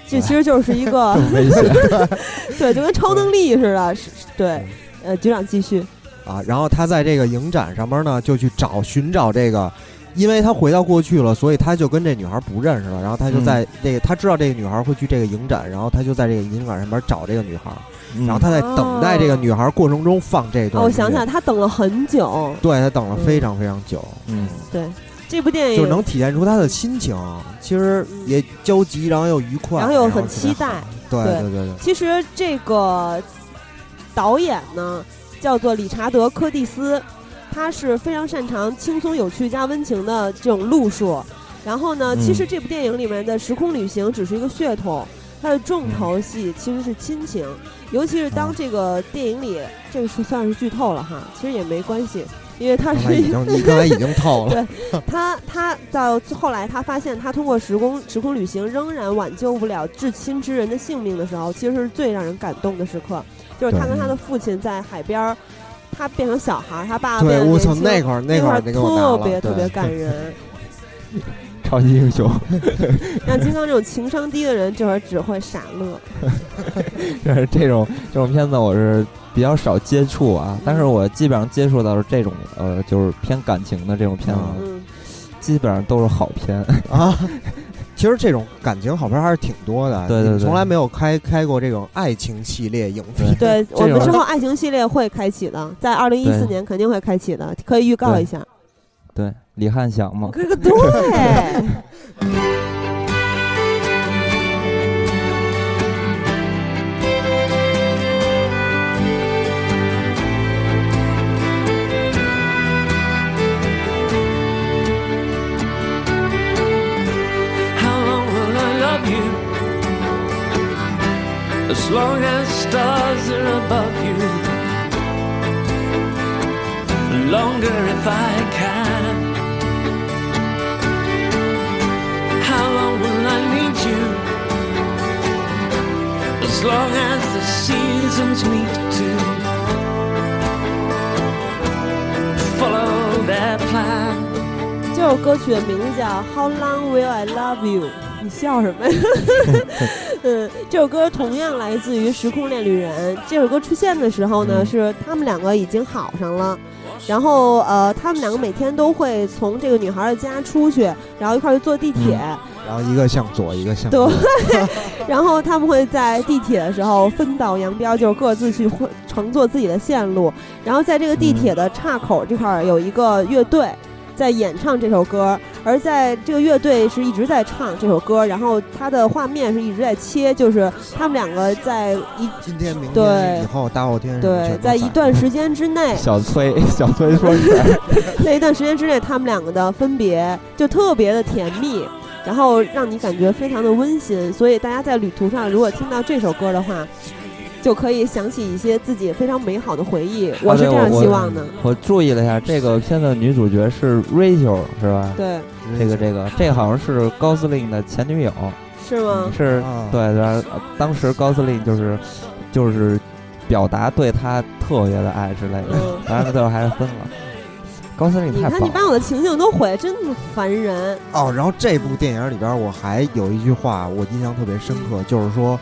这其实就是一个 *laughs* *laughs* 对，就跟超能力似的。是，对。呃，局长继续啊。然后他在这个影展上面呢，就去找寻找这个，因为他回到过去了，所以他就跟这女孩不认识了。然后他就在这个，他知道这个女孩会去这个影展，然后他就在这个影展上面找这个女孩。”然后他在等待这个女孩过程中放这段。我想想，他等了很久。对他等了非常非常久。嗯，对，这部电影就能体现出他的心情，其实也焦急，然后又愉快，然后又很期待。对对对对。其实这个导演呢，叫做理查德·柯蒂斯，他是非常擅长轻松有趣加温情的这种路数。然后呢，其实这部电影里面的时空旅行只是一个噱头。它的重头戏其实是亲情，尤其是当这个电影里，这个是算是剧透了哈，其实也没关系，因为他是已经你刚才已经套了。对，他他到后来他发现，他通过时空时空旅行仍然挽救不了至亲之人的性命的时候，其实是最让人感动的时刻，就是他跟他的父亲在海边，他变成小孩，他爸爸变我操，那块儿那块儿特别特别感人。*laughs* 超级英雄，*laughs* 像金刚这种情商低的人，这会儿只会傻乐。*laughs* 是这种这种片子，我是比较少接触啊。但是我基本上接触到是这种呃，就是偏感情的这种片子，基本上都是好片啊。其实这种感情好片还是挺多的，对对对，从来没有开开过这种爱情系列影片。对我们之后爱情系列会开启的，在二零一四年肯定会开启的，可以预告一下。对。李汉祥吗？这个对。As long as stars are above you, longer if I can. will I need you. As long as the seasons meet to follow their How Long Will I Love You》。你笑什么呀？*laughs* 嗯，这首歌同样来自于《时空恋旅人》。这首歌出现的时候呢，是他们两个已经好上了，然后呃，他们两个每天都会从这个女孩的家出去，然后一块儿去坐地铁。然后一个向左，一个向右。对，*laughs* 然后他们会在地铁的时候分道扬镳，就是各自去乘坐自己的线路。然后在这个地铁的岔口这块儿有一个乐队。在演唱这首歌，而在这个乐队是一直在唱这首歌，然后他的画面是一直在切，就是他们两个在一今天、明天、以后、大后天，对，在一段时间之内，小崔，*laughs* 小崔说，*laughs* 在一段时间之内，他们两个的分别就特别的甜蜜，然后让你感觉非常的温馨，所以大家在旅途上如果听到这首歌的话。就可以想起一些自己非常美好的回忆，我是这样希望的。我注意了一下，这个片的女主角是 Rachel，是吧？对，这个这个这个好像是高司令的前女友，是吗？是，对对，当时高司令就是就是表达对她特别的爱之类的，完了最后还是分了。高司令太棒！你看你把我的情景都毁，真的烦人。哦，然后这部电影里边我还有一句话我印象特别深刻，就是说。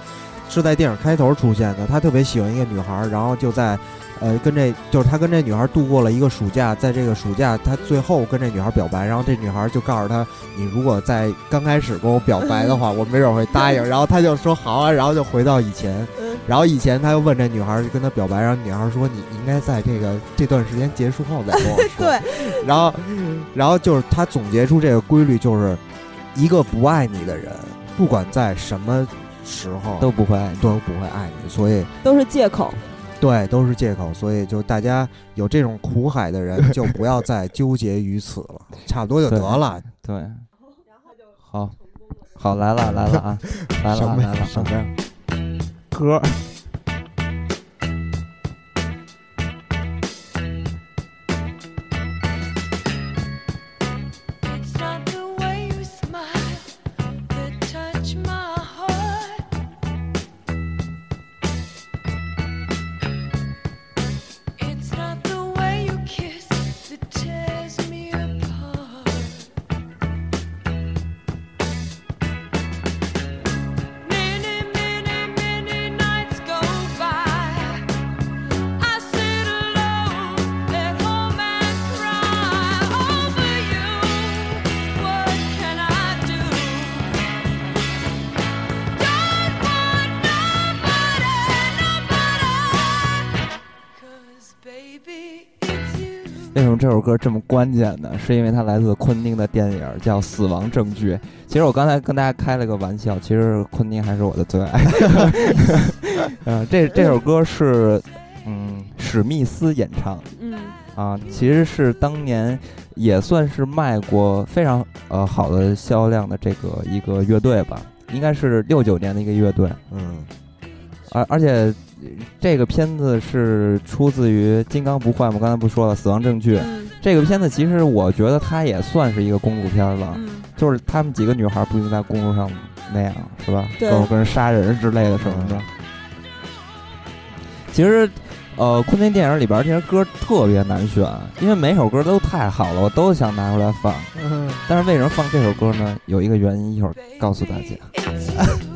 是在电影开头出现的。他特别喜欢一个女孩，然后就在，呃，跟这就是他跟这女孩度过了一个暑假。在这个暑假，他最后跟这女孩表白，然后这女孩就告诉他：“你如果在刚开始跟我表白的话，我没准会答应。”然后他就说：“好啊。”然后就回到以前。然后以前他又问这女孩跟他表白，然后女孩说：“你应该在这个这段时间结束后再跟我说。”对。然后，然后就是他总结出这个规律，就是一个不爱你的人，不管在什么。时候都不会爱，都不会爱你，所以都是借口。对，都是借口。所以就大家有这种苦海的人，*laughs* 就不要再纠结于此了，差不多就得了。对，好，好来了来了啊，来了来了，什么呀？歌。这首歌这么关键呢？是因为它来自昆汀的电影叫《死亡证据》。其实我刚才跟大家开了个玩笑，其实昆汀还是我的最爱。嗯，*laughs* 这这首歌是嗯史密斯演唱。嗯啊，其实是当年也算是卖过非常呃好的销量的这个一个乐队吧，应该是六九年的一个乐队。嗯，而而且。这个片子是出自于《金刚不坏》吗？刚才不说了，《死亡证据》。这个片子其实我觉得它也算是一个公路片了，就是他们几个女孩不就在公路上那样，是吧？跟跟人杀人之类的什么的。其实，呃，昆汀电影里边这些歌特别难选，因为每首歌都太好了，我都想拿出来放。但是为什么放这首歌呢？有一个原因，一会儿告诉大家。*laughs*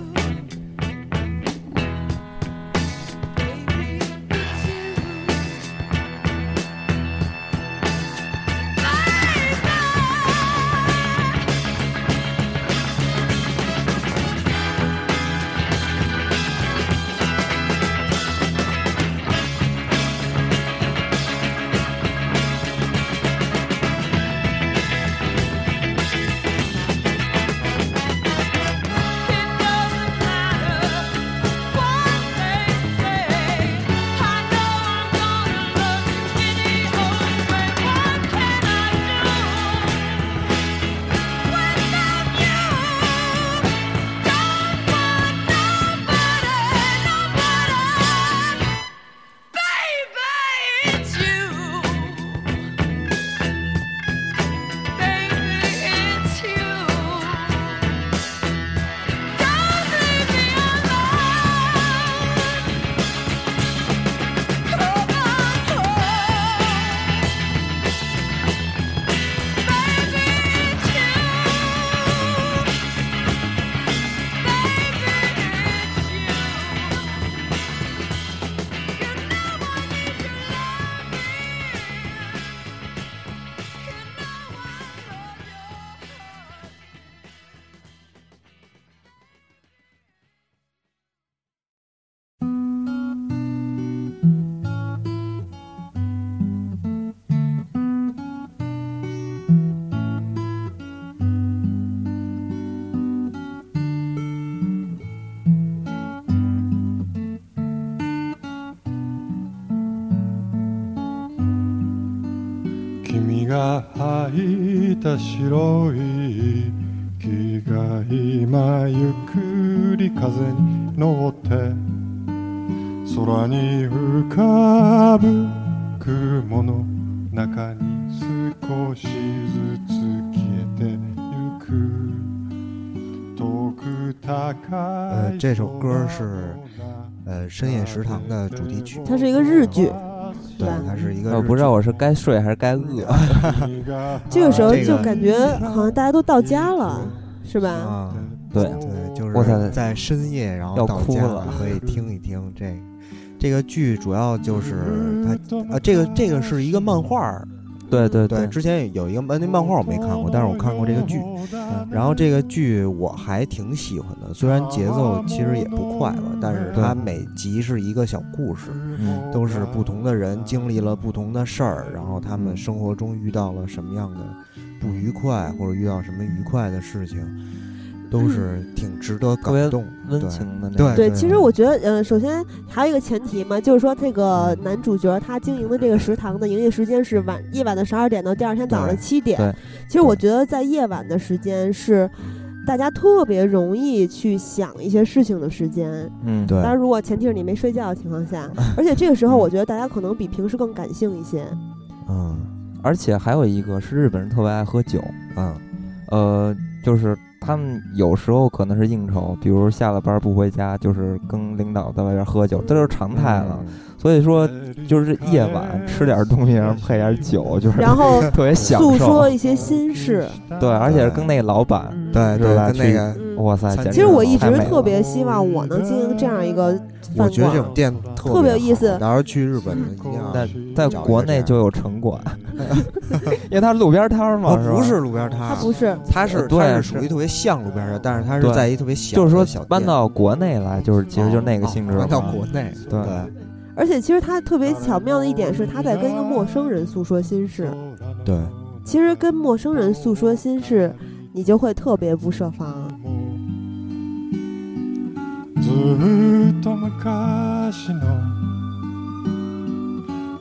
た白い木が今ゆっくり風に乗って空に浮かぶ雲の中に少しずつ消えてゆく遠く高呃，这首歌是呃深夜食堂的主题曲，它是一个日剧。对，它是一个。我不知道我是该睡还是该饿。*laughs* 这个时候就感觉好像大家都到家了，是吧？啊，对对，就是在深夜，然后到家了，可以听一听这这个剧。主要就是它啊，这个这个是一个漫画。对对对，之前有一个那漫画我没看过，但是我看过这个剧。然后这个剧我还挺喜欢的，虽然节奏其实也不快了，但是它每集是一个小故事，都是不同的人经历了不同的事儿，然后他们生活中遇到了什么样的不愉快，或者遇到什么愉快的事情。都是挺值得感动、温情的。对对，其实我觉得，呃，首先还有一个前提嘛，就是说这个男主角他经营的这个食堂的营业时间是晚夜晚的十二点到第二天早上的七点。其实我觉得在夜晚的时间是大家特别容易去想一些事情的时间。嗯，对。当然，如果前提是你没睡觉的情况下，*laughs* 而且这个时候我觉得大家可能比平时更感性一些。嗯，而且还有一个是日本人特别爱喝酒。嗯，呃，就是。他们有时候可能是应酬，比如下了班不回家，就是跟领导在外边喝酒，这就是常态了。所以说，就是夜晚吃点东西，然后配点酒，就是然后特别享受，诉说一些心事。对，而且是跟那个老板，对对，跟那个，哇塞！其实我一直特别希望我能经营这样一个。我觉得这种店特别有意思。到时候去日本，在在国内就有城管，*laughs* 因为它路边摊嘛。不是路边摊，它不是，它是它是属于特别像路边摊，但是它是在一特别小，就是说搬到国内来，就是其实就是那个性质。搬到国内，对。而且其实他特别巧妙的一点是，他在跟一个陌生人诉说心事。对。其实跟陌生人诉说心事，你就会特别不设防。ずっと昔の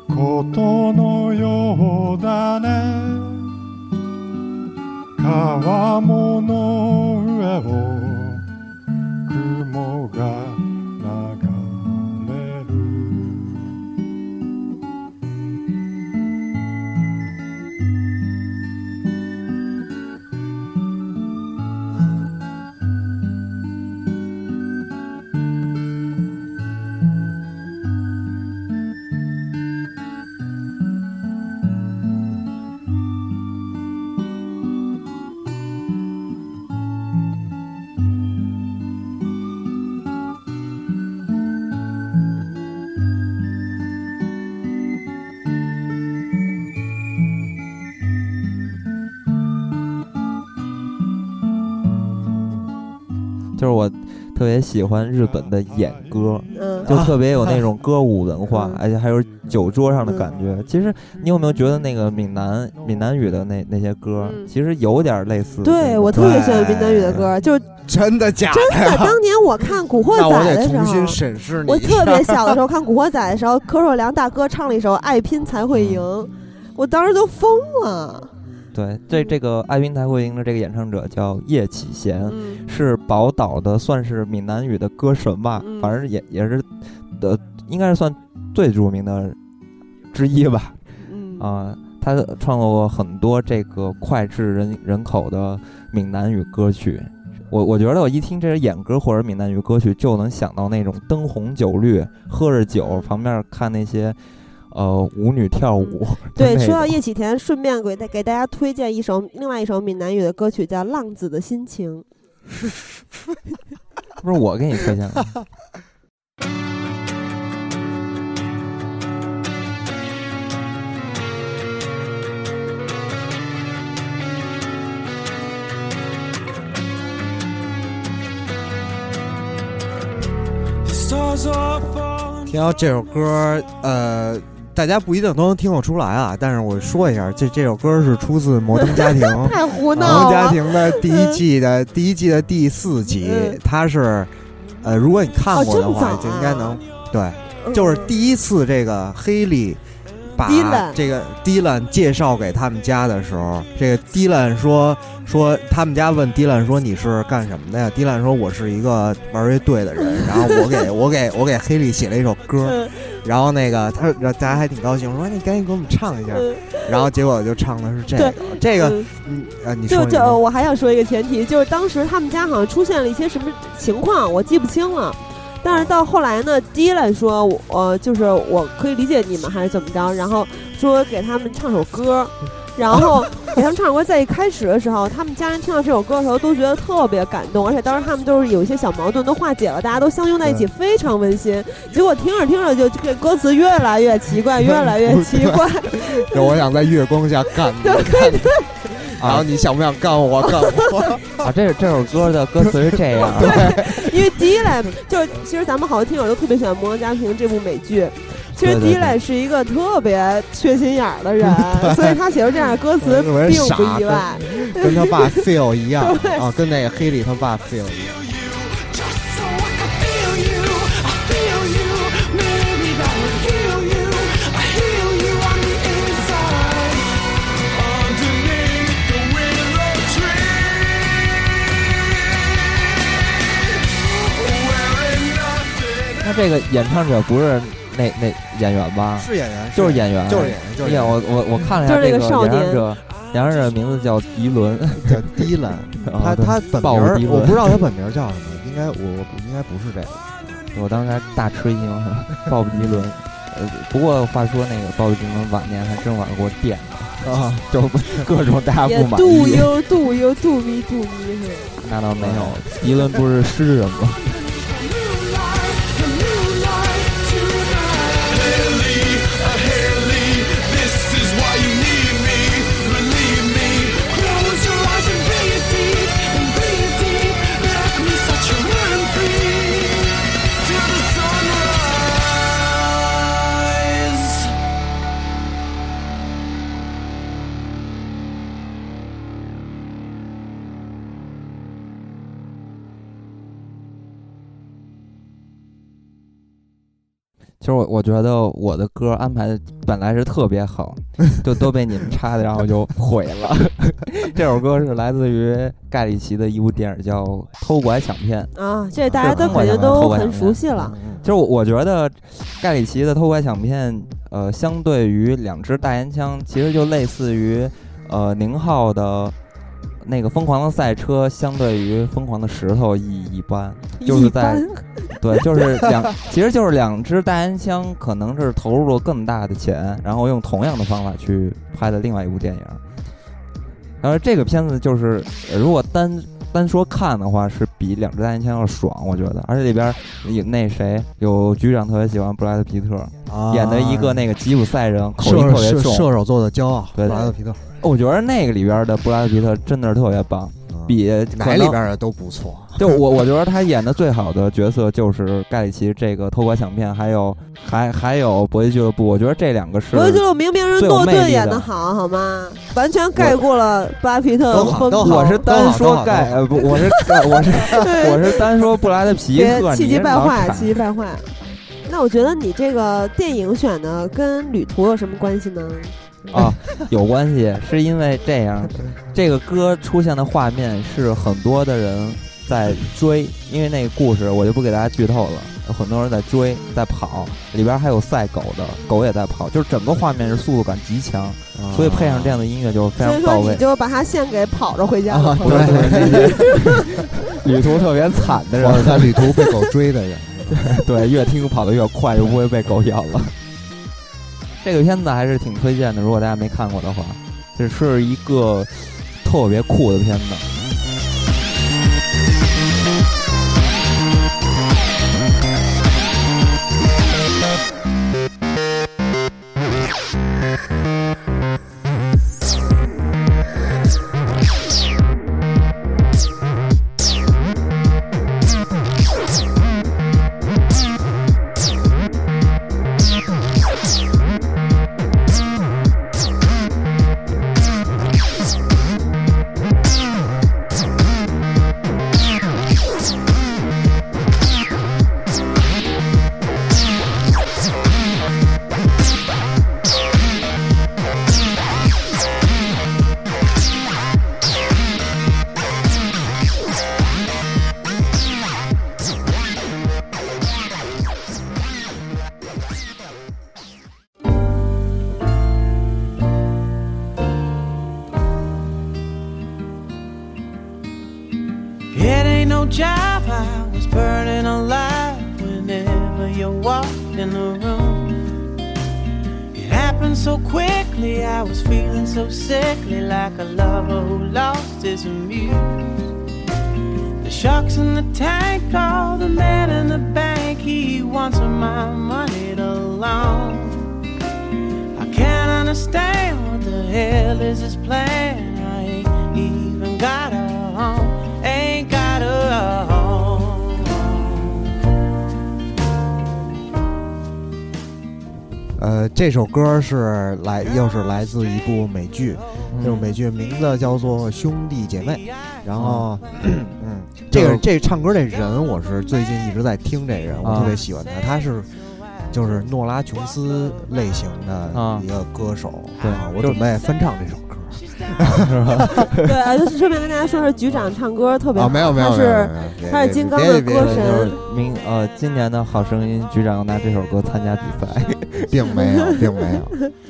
ことのようだね。川もの上を雲が特别喜欢日本的演歌，就特别有那 *laughs* 种歌舞文化，而且还有酒桌上的感觉。其实你有没有觉得那个闽南闽南语的那那些歌，其实有点类似？对我特别喜欢闽南语的歌，就真的假的？真的，当年我看《古惑仔》的时候，我特别小的时候看《古惑仔》的时候，柯受良大哥唱了一首《爱拼才会赢》，我当时都疯了。对，这这个爱拼才会赢的这个演唱者叫叶启贤，是宝岛的，算是闽南语的歌神吧，反正也也是的，应该是算最著名的之一吧。啊，他创作过很多这个脍炙人人口的闽南语歌曲。我我觉得我一听这是演歌或者闽南语歌曲，就能想到那种灯红酒绿，喝着酒旁边看那些。呃，舞女跳舞。*laughs* 对，说到叶启田，顺便给大给大家推荐一首另外一首闽南语的歌曲，叫《浪子的心情》。*laughs* 不是我给你推荐的。听到这首歌，呃。大家不一定都能听得出来啊，但是我说一下，这这首歌是出自《摩登家庭 *laughs*》，太胡闹摩登家庭的第一季的第一季的第四集，它是，呃，如果你看过的话，就应该能，对，就是第一次这个黑利。把这个 Dylan 介绍给他们家的时候，这个 Dylan 说说他们家问 Dylan 说你是干什么的呀？Dylan 说我是一个玩乐队的人，然后我给我给我给黑利写了一首歌，然后那个他大家还挺高兴，说你赶紧给我们唱一下，然后结果就唱的是这个这个嗯啊你就就我还想说一个前提，就是当时他们家好像出现了一些什么情况，我记不清了。但是到后来呢，第一来说，我呃，就是我可以理解你们还是怎么着，然后说给他们唱首歌，然后给他们唱首歌，在一开始的时候，他们家人听到这首歌的时候都觉得特别感动，而且当时他们都是有一些小矛盾都化解了，大家都相拥在一起，非常温馨。结果听着听着就这歌词越来越奇怪，越来越奇怪。*laughs* 就我想在月光下干 *laughs* 你，对对。然后你想不想干我？干我 *laughs* 啊！这这首歌的歌词是这样，对，因为第一类就是其实咱们好多听友都特别喜欢《摩登家庭》这部美剧，其实第一来是一个特别缺心眼儿的人，*laughs* 所以他写出这样的歌词并不意外，跟他爸 feel 一样 *laughs* 啊，跟那个黑里他爸 feel 一样。这个演唱者不是那那演员吧？是演员，就是演员，就是演员。就是演员。我我我看了一下这个演唱者，演唱者名字叫迪伦，叫迪 *laughs* 伦。他他本名我不知道他本名叫什么，应该我应该不是这个。我当时还大吃一惊，*laughs* 鲍勃迪伦。呃，不过话说那个鲍勃迪伦晚年还真玩过电啊，*laughs* 就各种大家不满意。杜优杜优杜咪杜咪是？那倒没有，迪伦不是诗人吗？其实我我觉得我的歌安排的本来是特别好，*laughs* 就都被你们插的，然后就毁了。*laughs* 这首歌是来自于盖里奇的一部电影，叫《偷拐抢骗》啊，这大家都肯定都很熟悉了。其实我我觉得盖里奇的《偷拐抢骗》，呃，相对于两只大烟枪，其实就类似于呃宁浩的。那个疯狂的赛车相对于疯狂的石头一一般，就是在，对，就是两，*laughs* 其实就是两支大烟枪，可能是投入了更大的钱，然后用同样的方法去拍的另外一部电影。然后这个片子就是，如果单单说看的话，是比两只大烟枪要爽，我觉得。而且里边有那谁，有局长特别喜欢布莱德皮特演的一个那个吉普赛人，口音特别重，射手座的骄傲，布莱德皮特。我觉得那个里边的布拉德皮特真的是特别棒，比哪里边的都不错。*laughs* 就我我觉得他演的最好的角色就是盖里奇这个偷拐抢骗，还有还还有搏击俱乐部。我觉得这两个是搏击俱乐部明明是诺顿演的好，好吗？完全盖过了布拉皮特。我是单说盖，呃不，我是我是我是单说布拉德皮特。气急败坏，气急败坏。那我觉得你这个电影选的跟旅途有什么关系呢？啊，有关系，是因为这样，这个歌出现的画面是很多的人在追，因为那个故事我就不给大家剧透了，有很多人在追，在跑，里边还有赛狗的，狗也在跑，就是整个画面是速度感极强，所以配上这样的音乐就非常到位。你就把它献给跑着回家的朋友，*laughs* *laughs* 旅途特别惨的人，*laughs* 在旅途被狗追的人，对，越听跑得越快，就不会被狗咬了。这个片子还是挺推荐的，如果大家没看过的话，这是一个特别酷的片子。呃，这首歌是来又是来自一部美剧，这部美剧名字叫做《兄弟姐妹》，然后，*clears throat* 嗯，这个这唱歌这人，我是最近一直在听这人，我特别喜欢他，他是就是诺拉琼斯类型的一个歌手，对。我准备翻唱这首？*laughs* 对啊，就是顺便跟大家说，说局长唱歌特别好，没有没有，他是他是金刚的歌神，明呃，今年的好声音局长拿这首歌参加比赛，*laughs* 并没有，并没有。*laughs*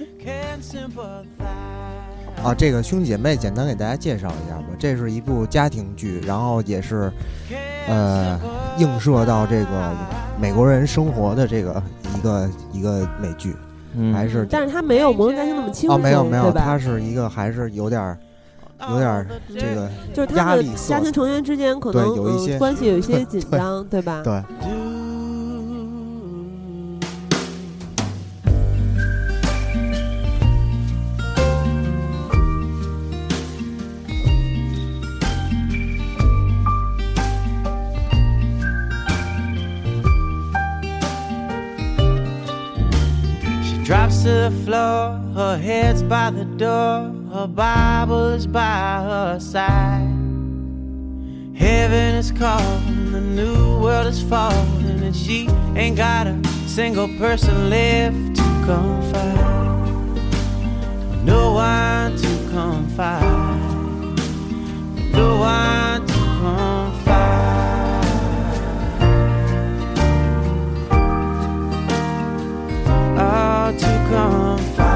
啊，这个兄弟姐妹，简单给大家介绍一下吧。这是一部家庭剧，然后也是，呃，映射到这个美国人生活的这个一个一个美剧，还是，但是他没有《摩登家庭》那么轻松，哦，没有没有，他是一个还是有点儿，有点儿这个，就是压力家庭成员之间可能有一些关系有一些 *laughs* 紧张，对吧？对。The floor, her head's by the door, her Bible is by her side. Heaven is calling, the new world is falling, and she ain't got a single person left to confide. No one to confide. No one to to come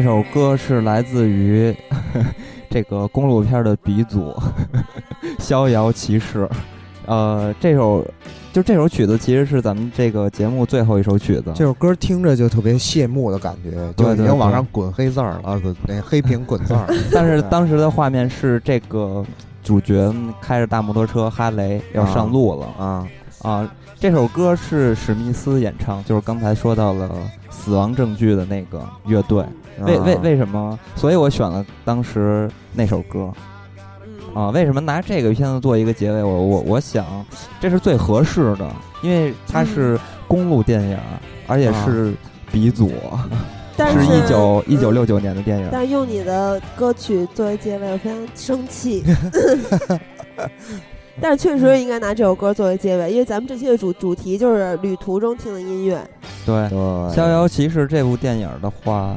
这首歌是来自于 *laughs* 这个公路片的鼻祖 *laughs*《逍遥骑士》。呃，这首就这首曲子其实是咱们这个节目最后一首曲子。这首歌听着就特别谢幕的感觉，就已经往上滚黑字儿了，那黑屏滚字儿。*laughs* 但是当时的画面是这个主角开着大摩托车哈雷要上路了啊啊！这首歌是史密斯演唱，就是刚才说到了死亡证据的那个乐队。为为为什么？所以我选了当时那首歌。啊，为什么拿这个片子做一个结尾？我我我想，这是最合适的，因为它是公路电影，而且是鼻祖，是一九一九六九年的电影。但是用你的歌曲作为结尾，我非常生气。*laughs* 但是确实应该拿这首歌作为结尾，因为咱们这期的主主题就是旅途中听的音乐。对，《逍遥骑士》这部电影的话。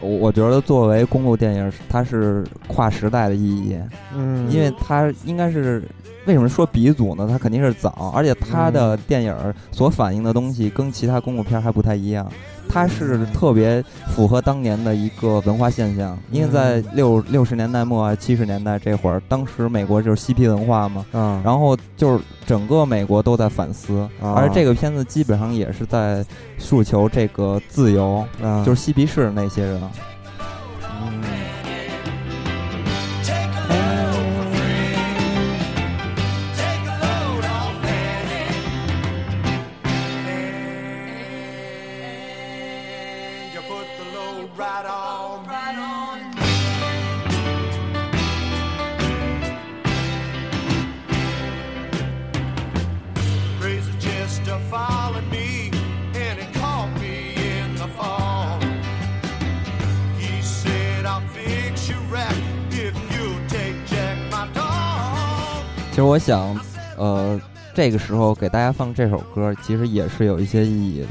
我我觉得作为公路电影，它是跨时代的意义，嗯，因为它应该是为什么说鼻祖呢？它肯定是早，而且它的电影所反映的东西跟其他公路片还不太一样。它是特别符合当年的一个文化现象，因为在六六十年代末、七十年代这会儿，当时美国就是嬉皮文化嘛，嗯，然后就是整个美国都在反思，而这个片子基本上也是在诉求这个自由，就是嬉皮士那些人。其实我想，呃，这个时候给大家放这首歌，其实也是有一些意义的。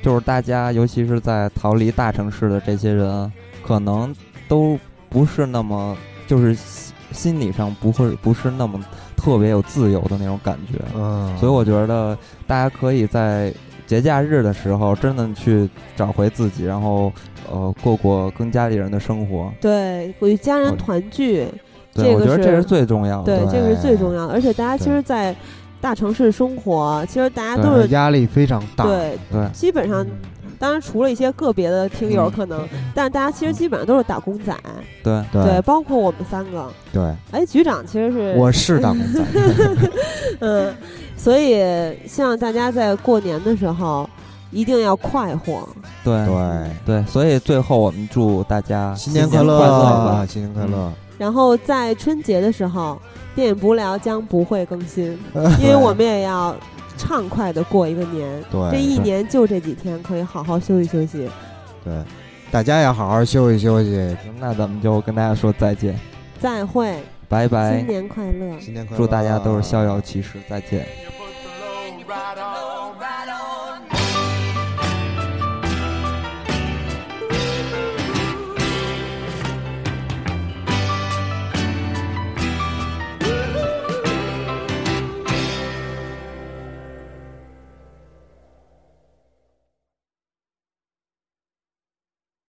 就是大家，尤其是在逃离大城市的这些人，可能都不是那么，就是心理上不会不是那么特别有自由的那种感觉。嗯。所以我觉得大家可以在节假日的时候，真的去找回自己，然后呃，过过跟家里人的生活。对，与家人团聚。对，我觉得这是最重要的。对，这个是最重要的。而且大家其实，在大城市生活，其实大家都是压力非常大。对对，基本上，当然除了一些个别的听友可能，但是大家其实基本上都是打工仔。对对，包括我们三个。对。哎，局长其实是我是打工仔。*laughs* *laughs* 嗯，所以希望大家在过年的时候一定要快活。对对对，所以最后我们祝大家新年快乐吧！新年快乐。然后在春节的时候，电影不聊将不会更新，*laughs* 因为我们也要畅快的过一个年。对，这一年就这几天，可以好好休息休息。对，大家也好好休息休息。那咱们就跟大家说再见，再会，拜拜，新年快乐，新年快乐，祝大家都是逍遥骑士，再见。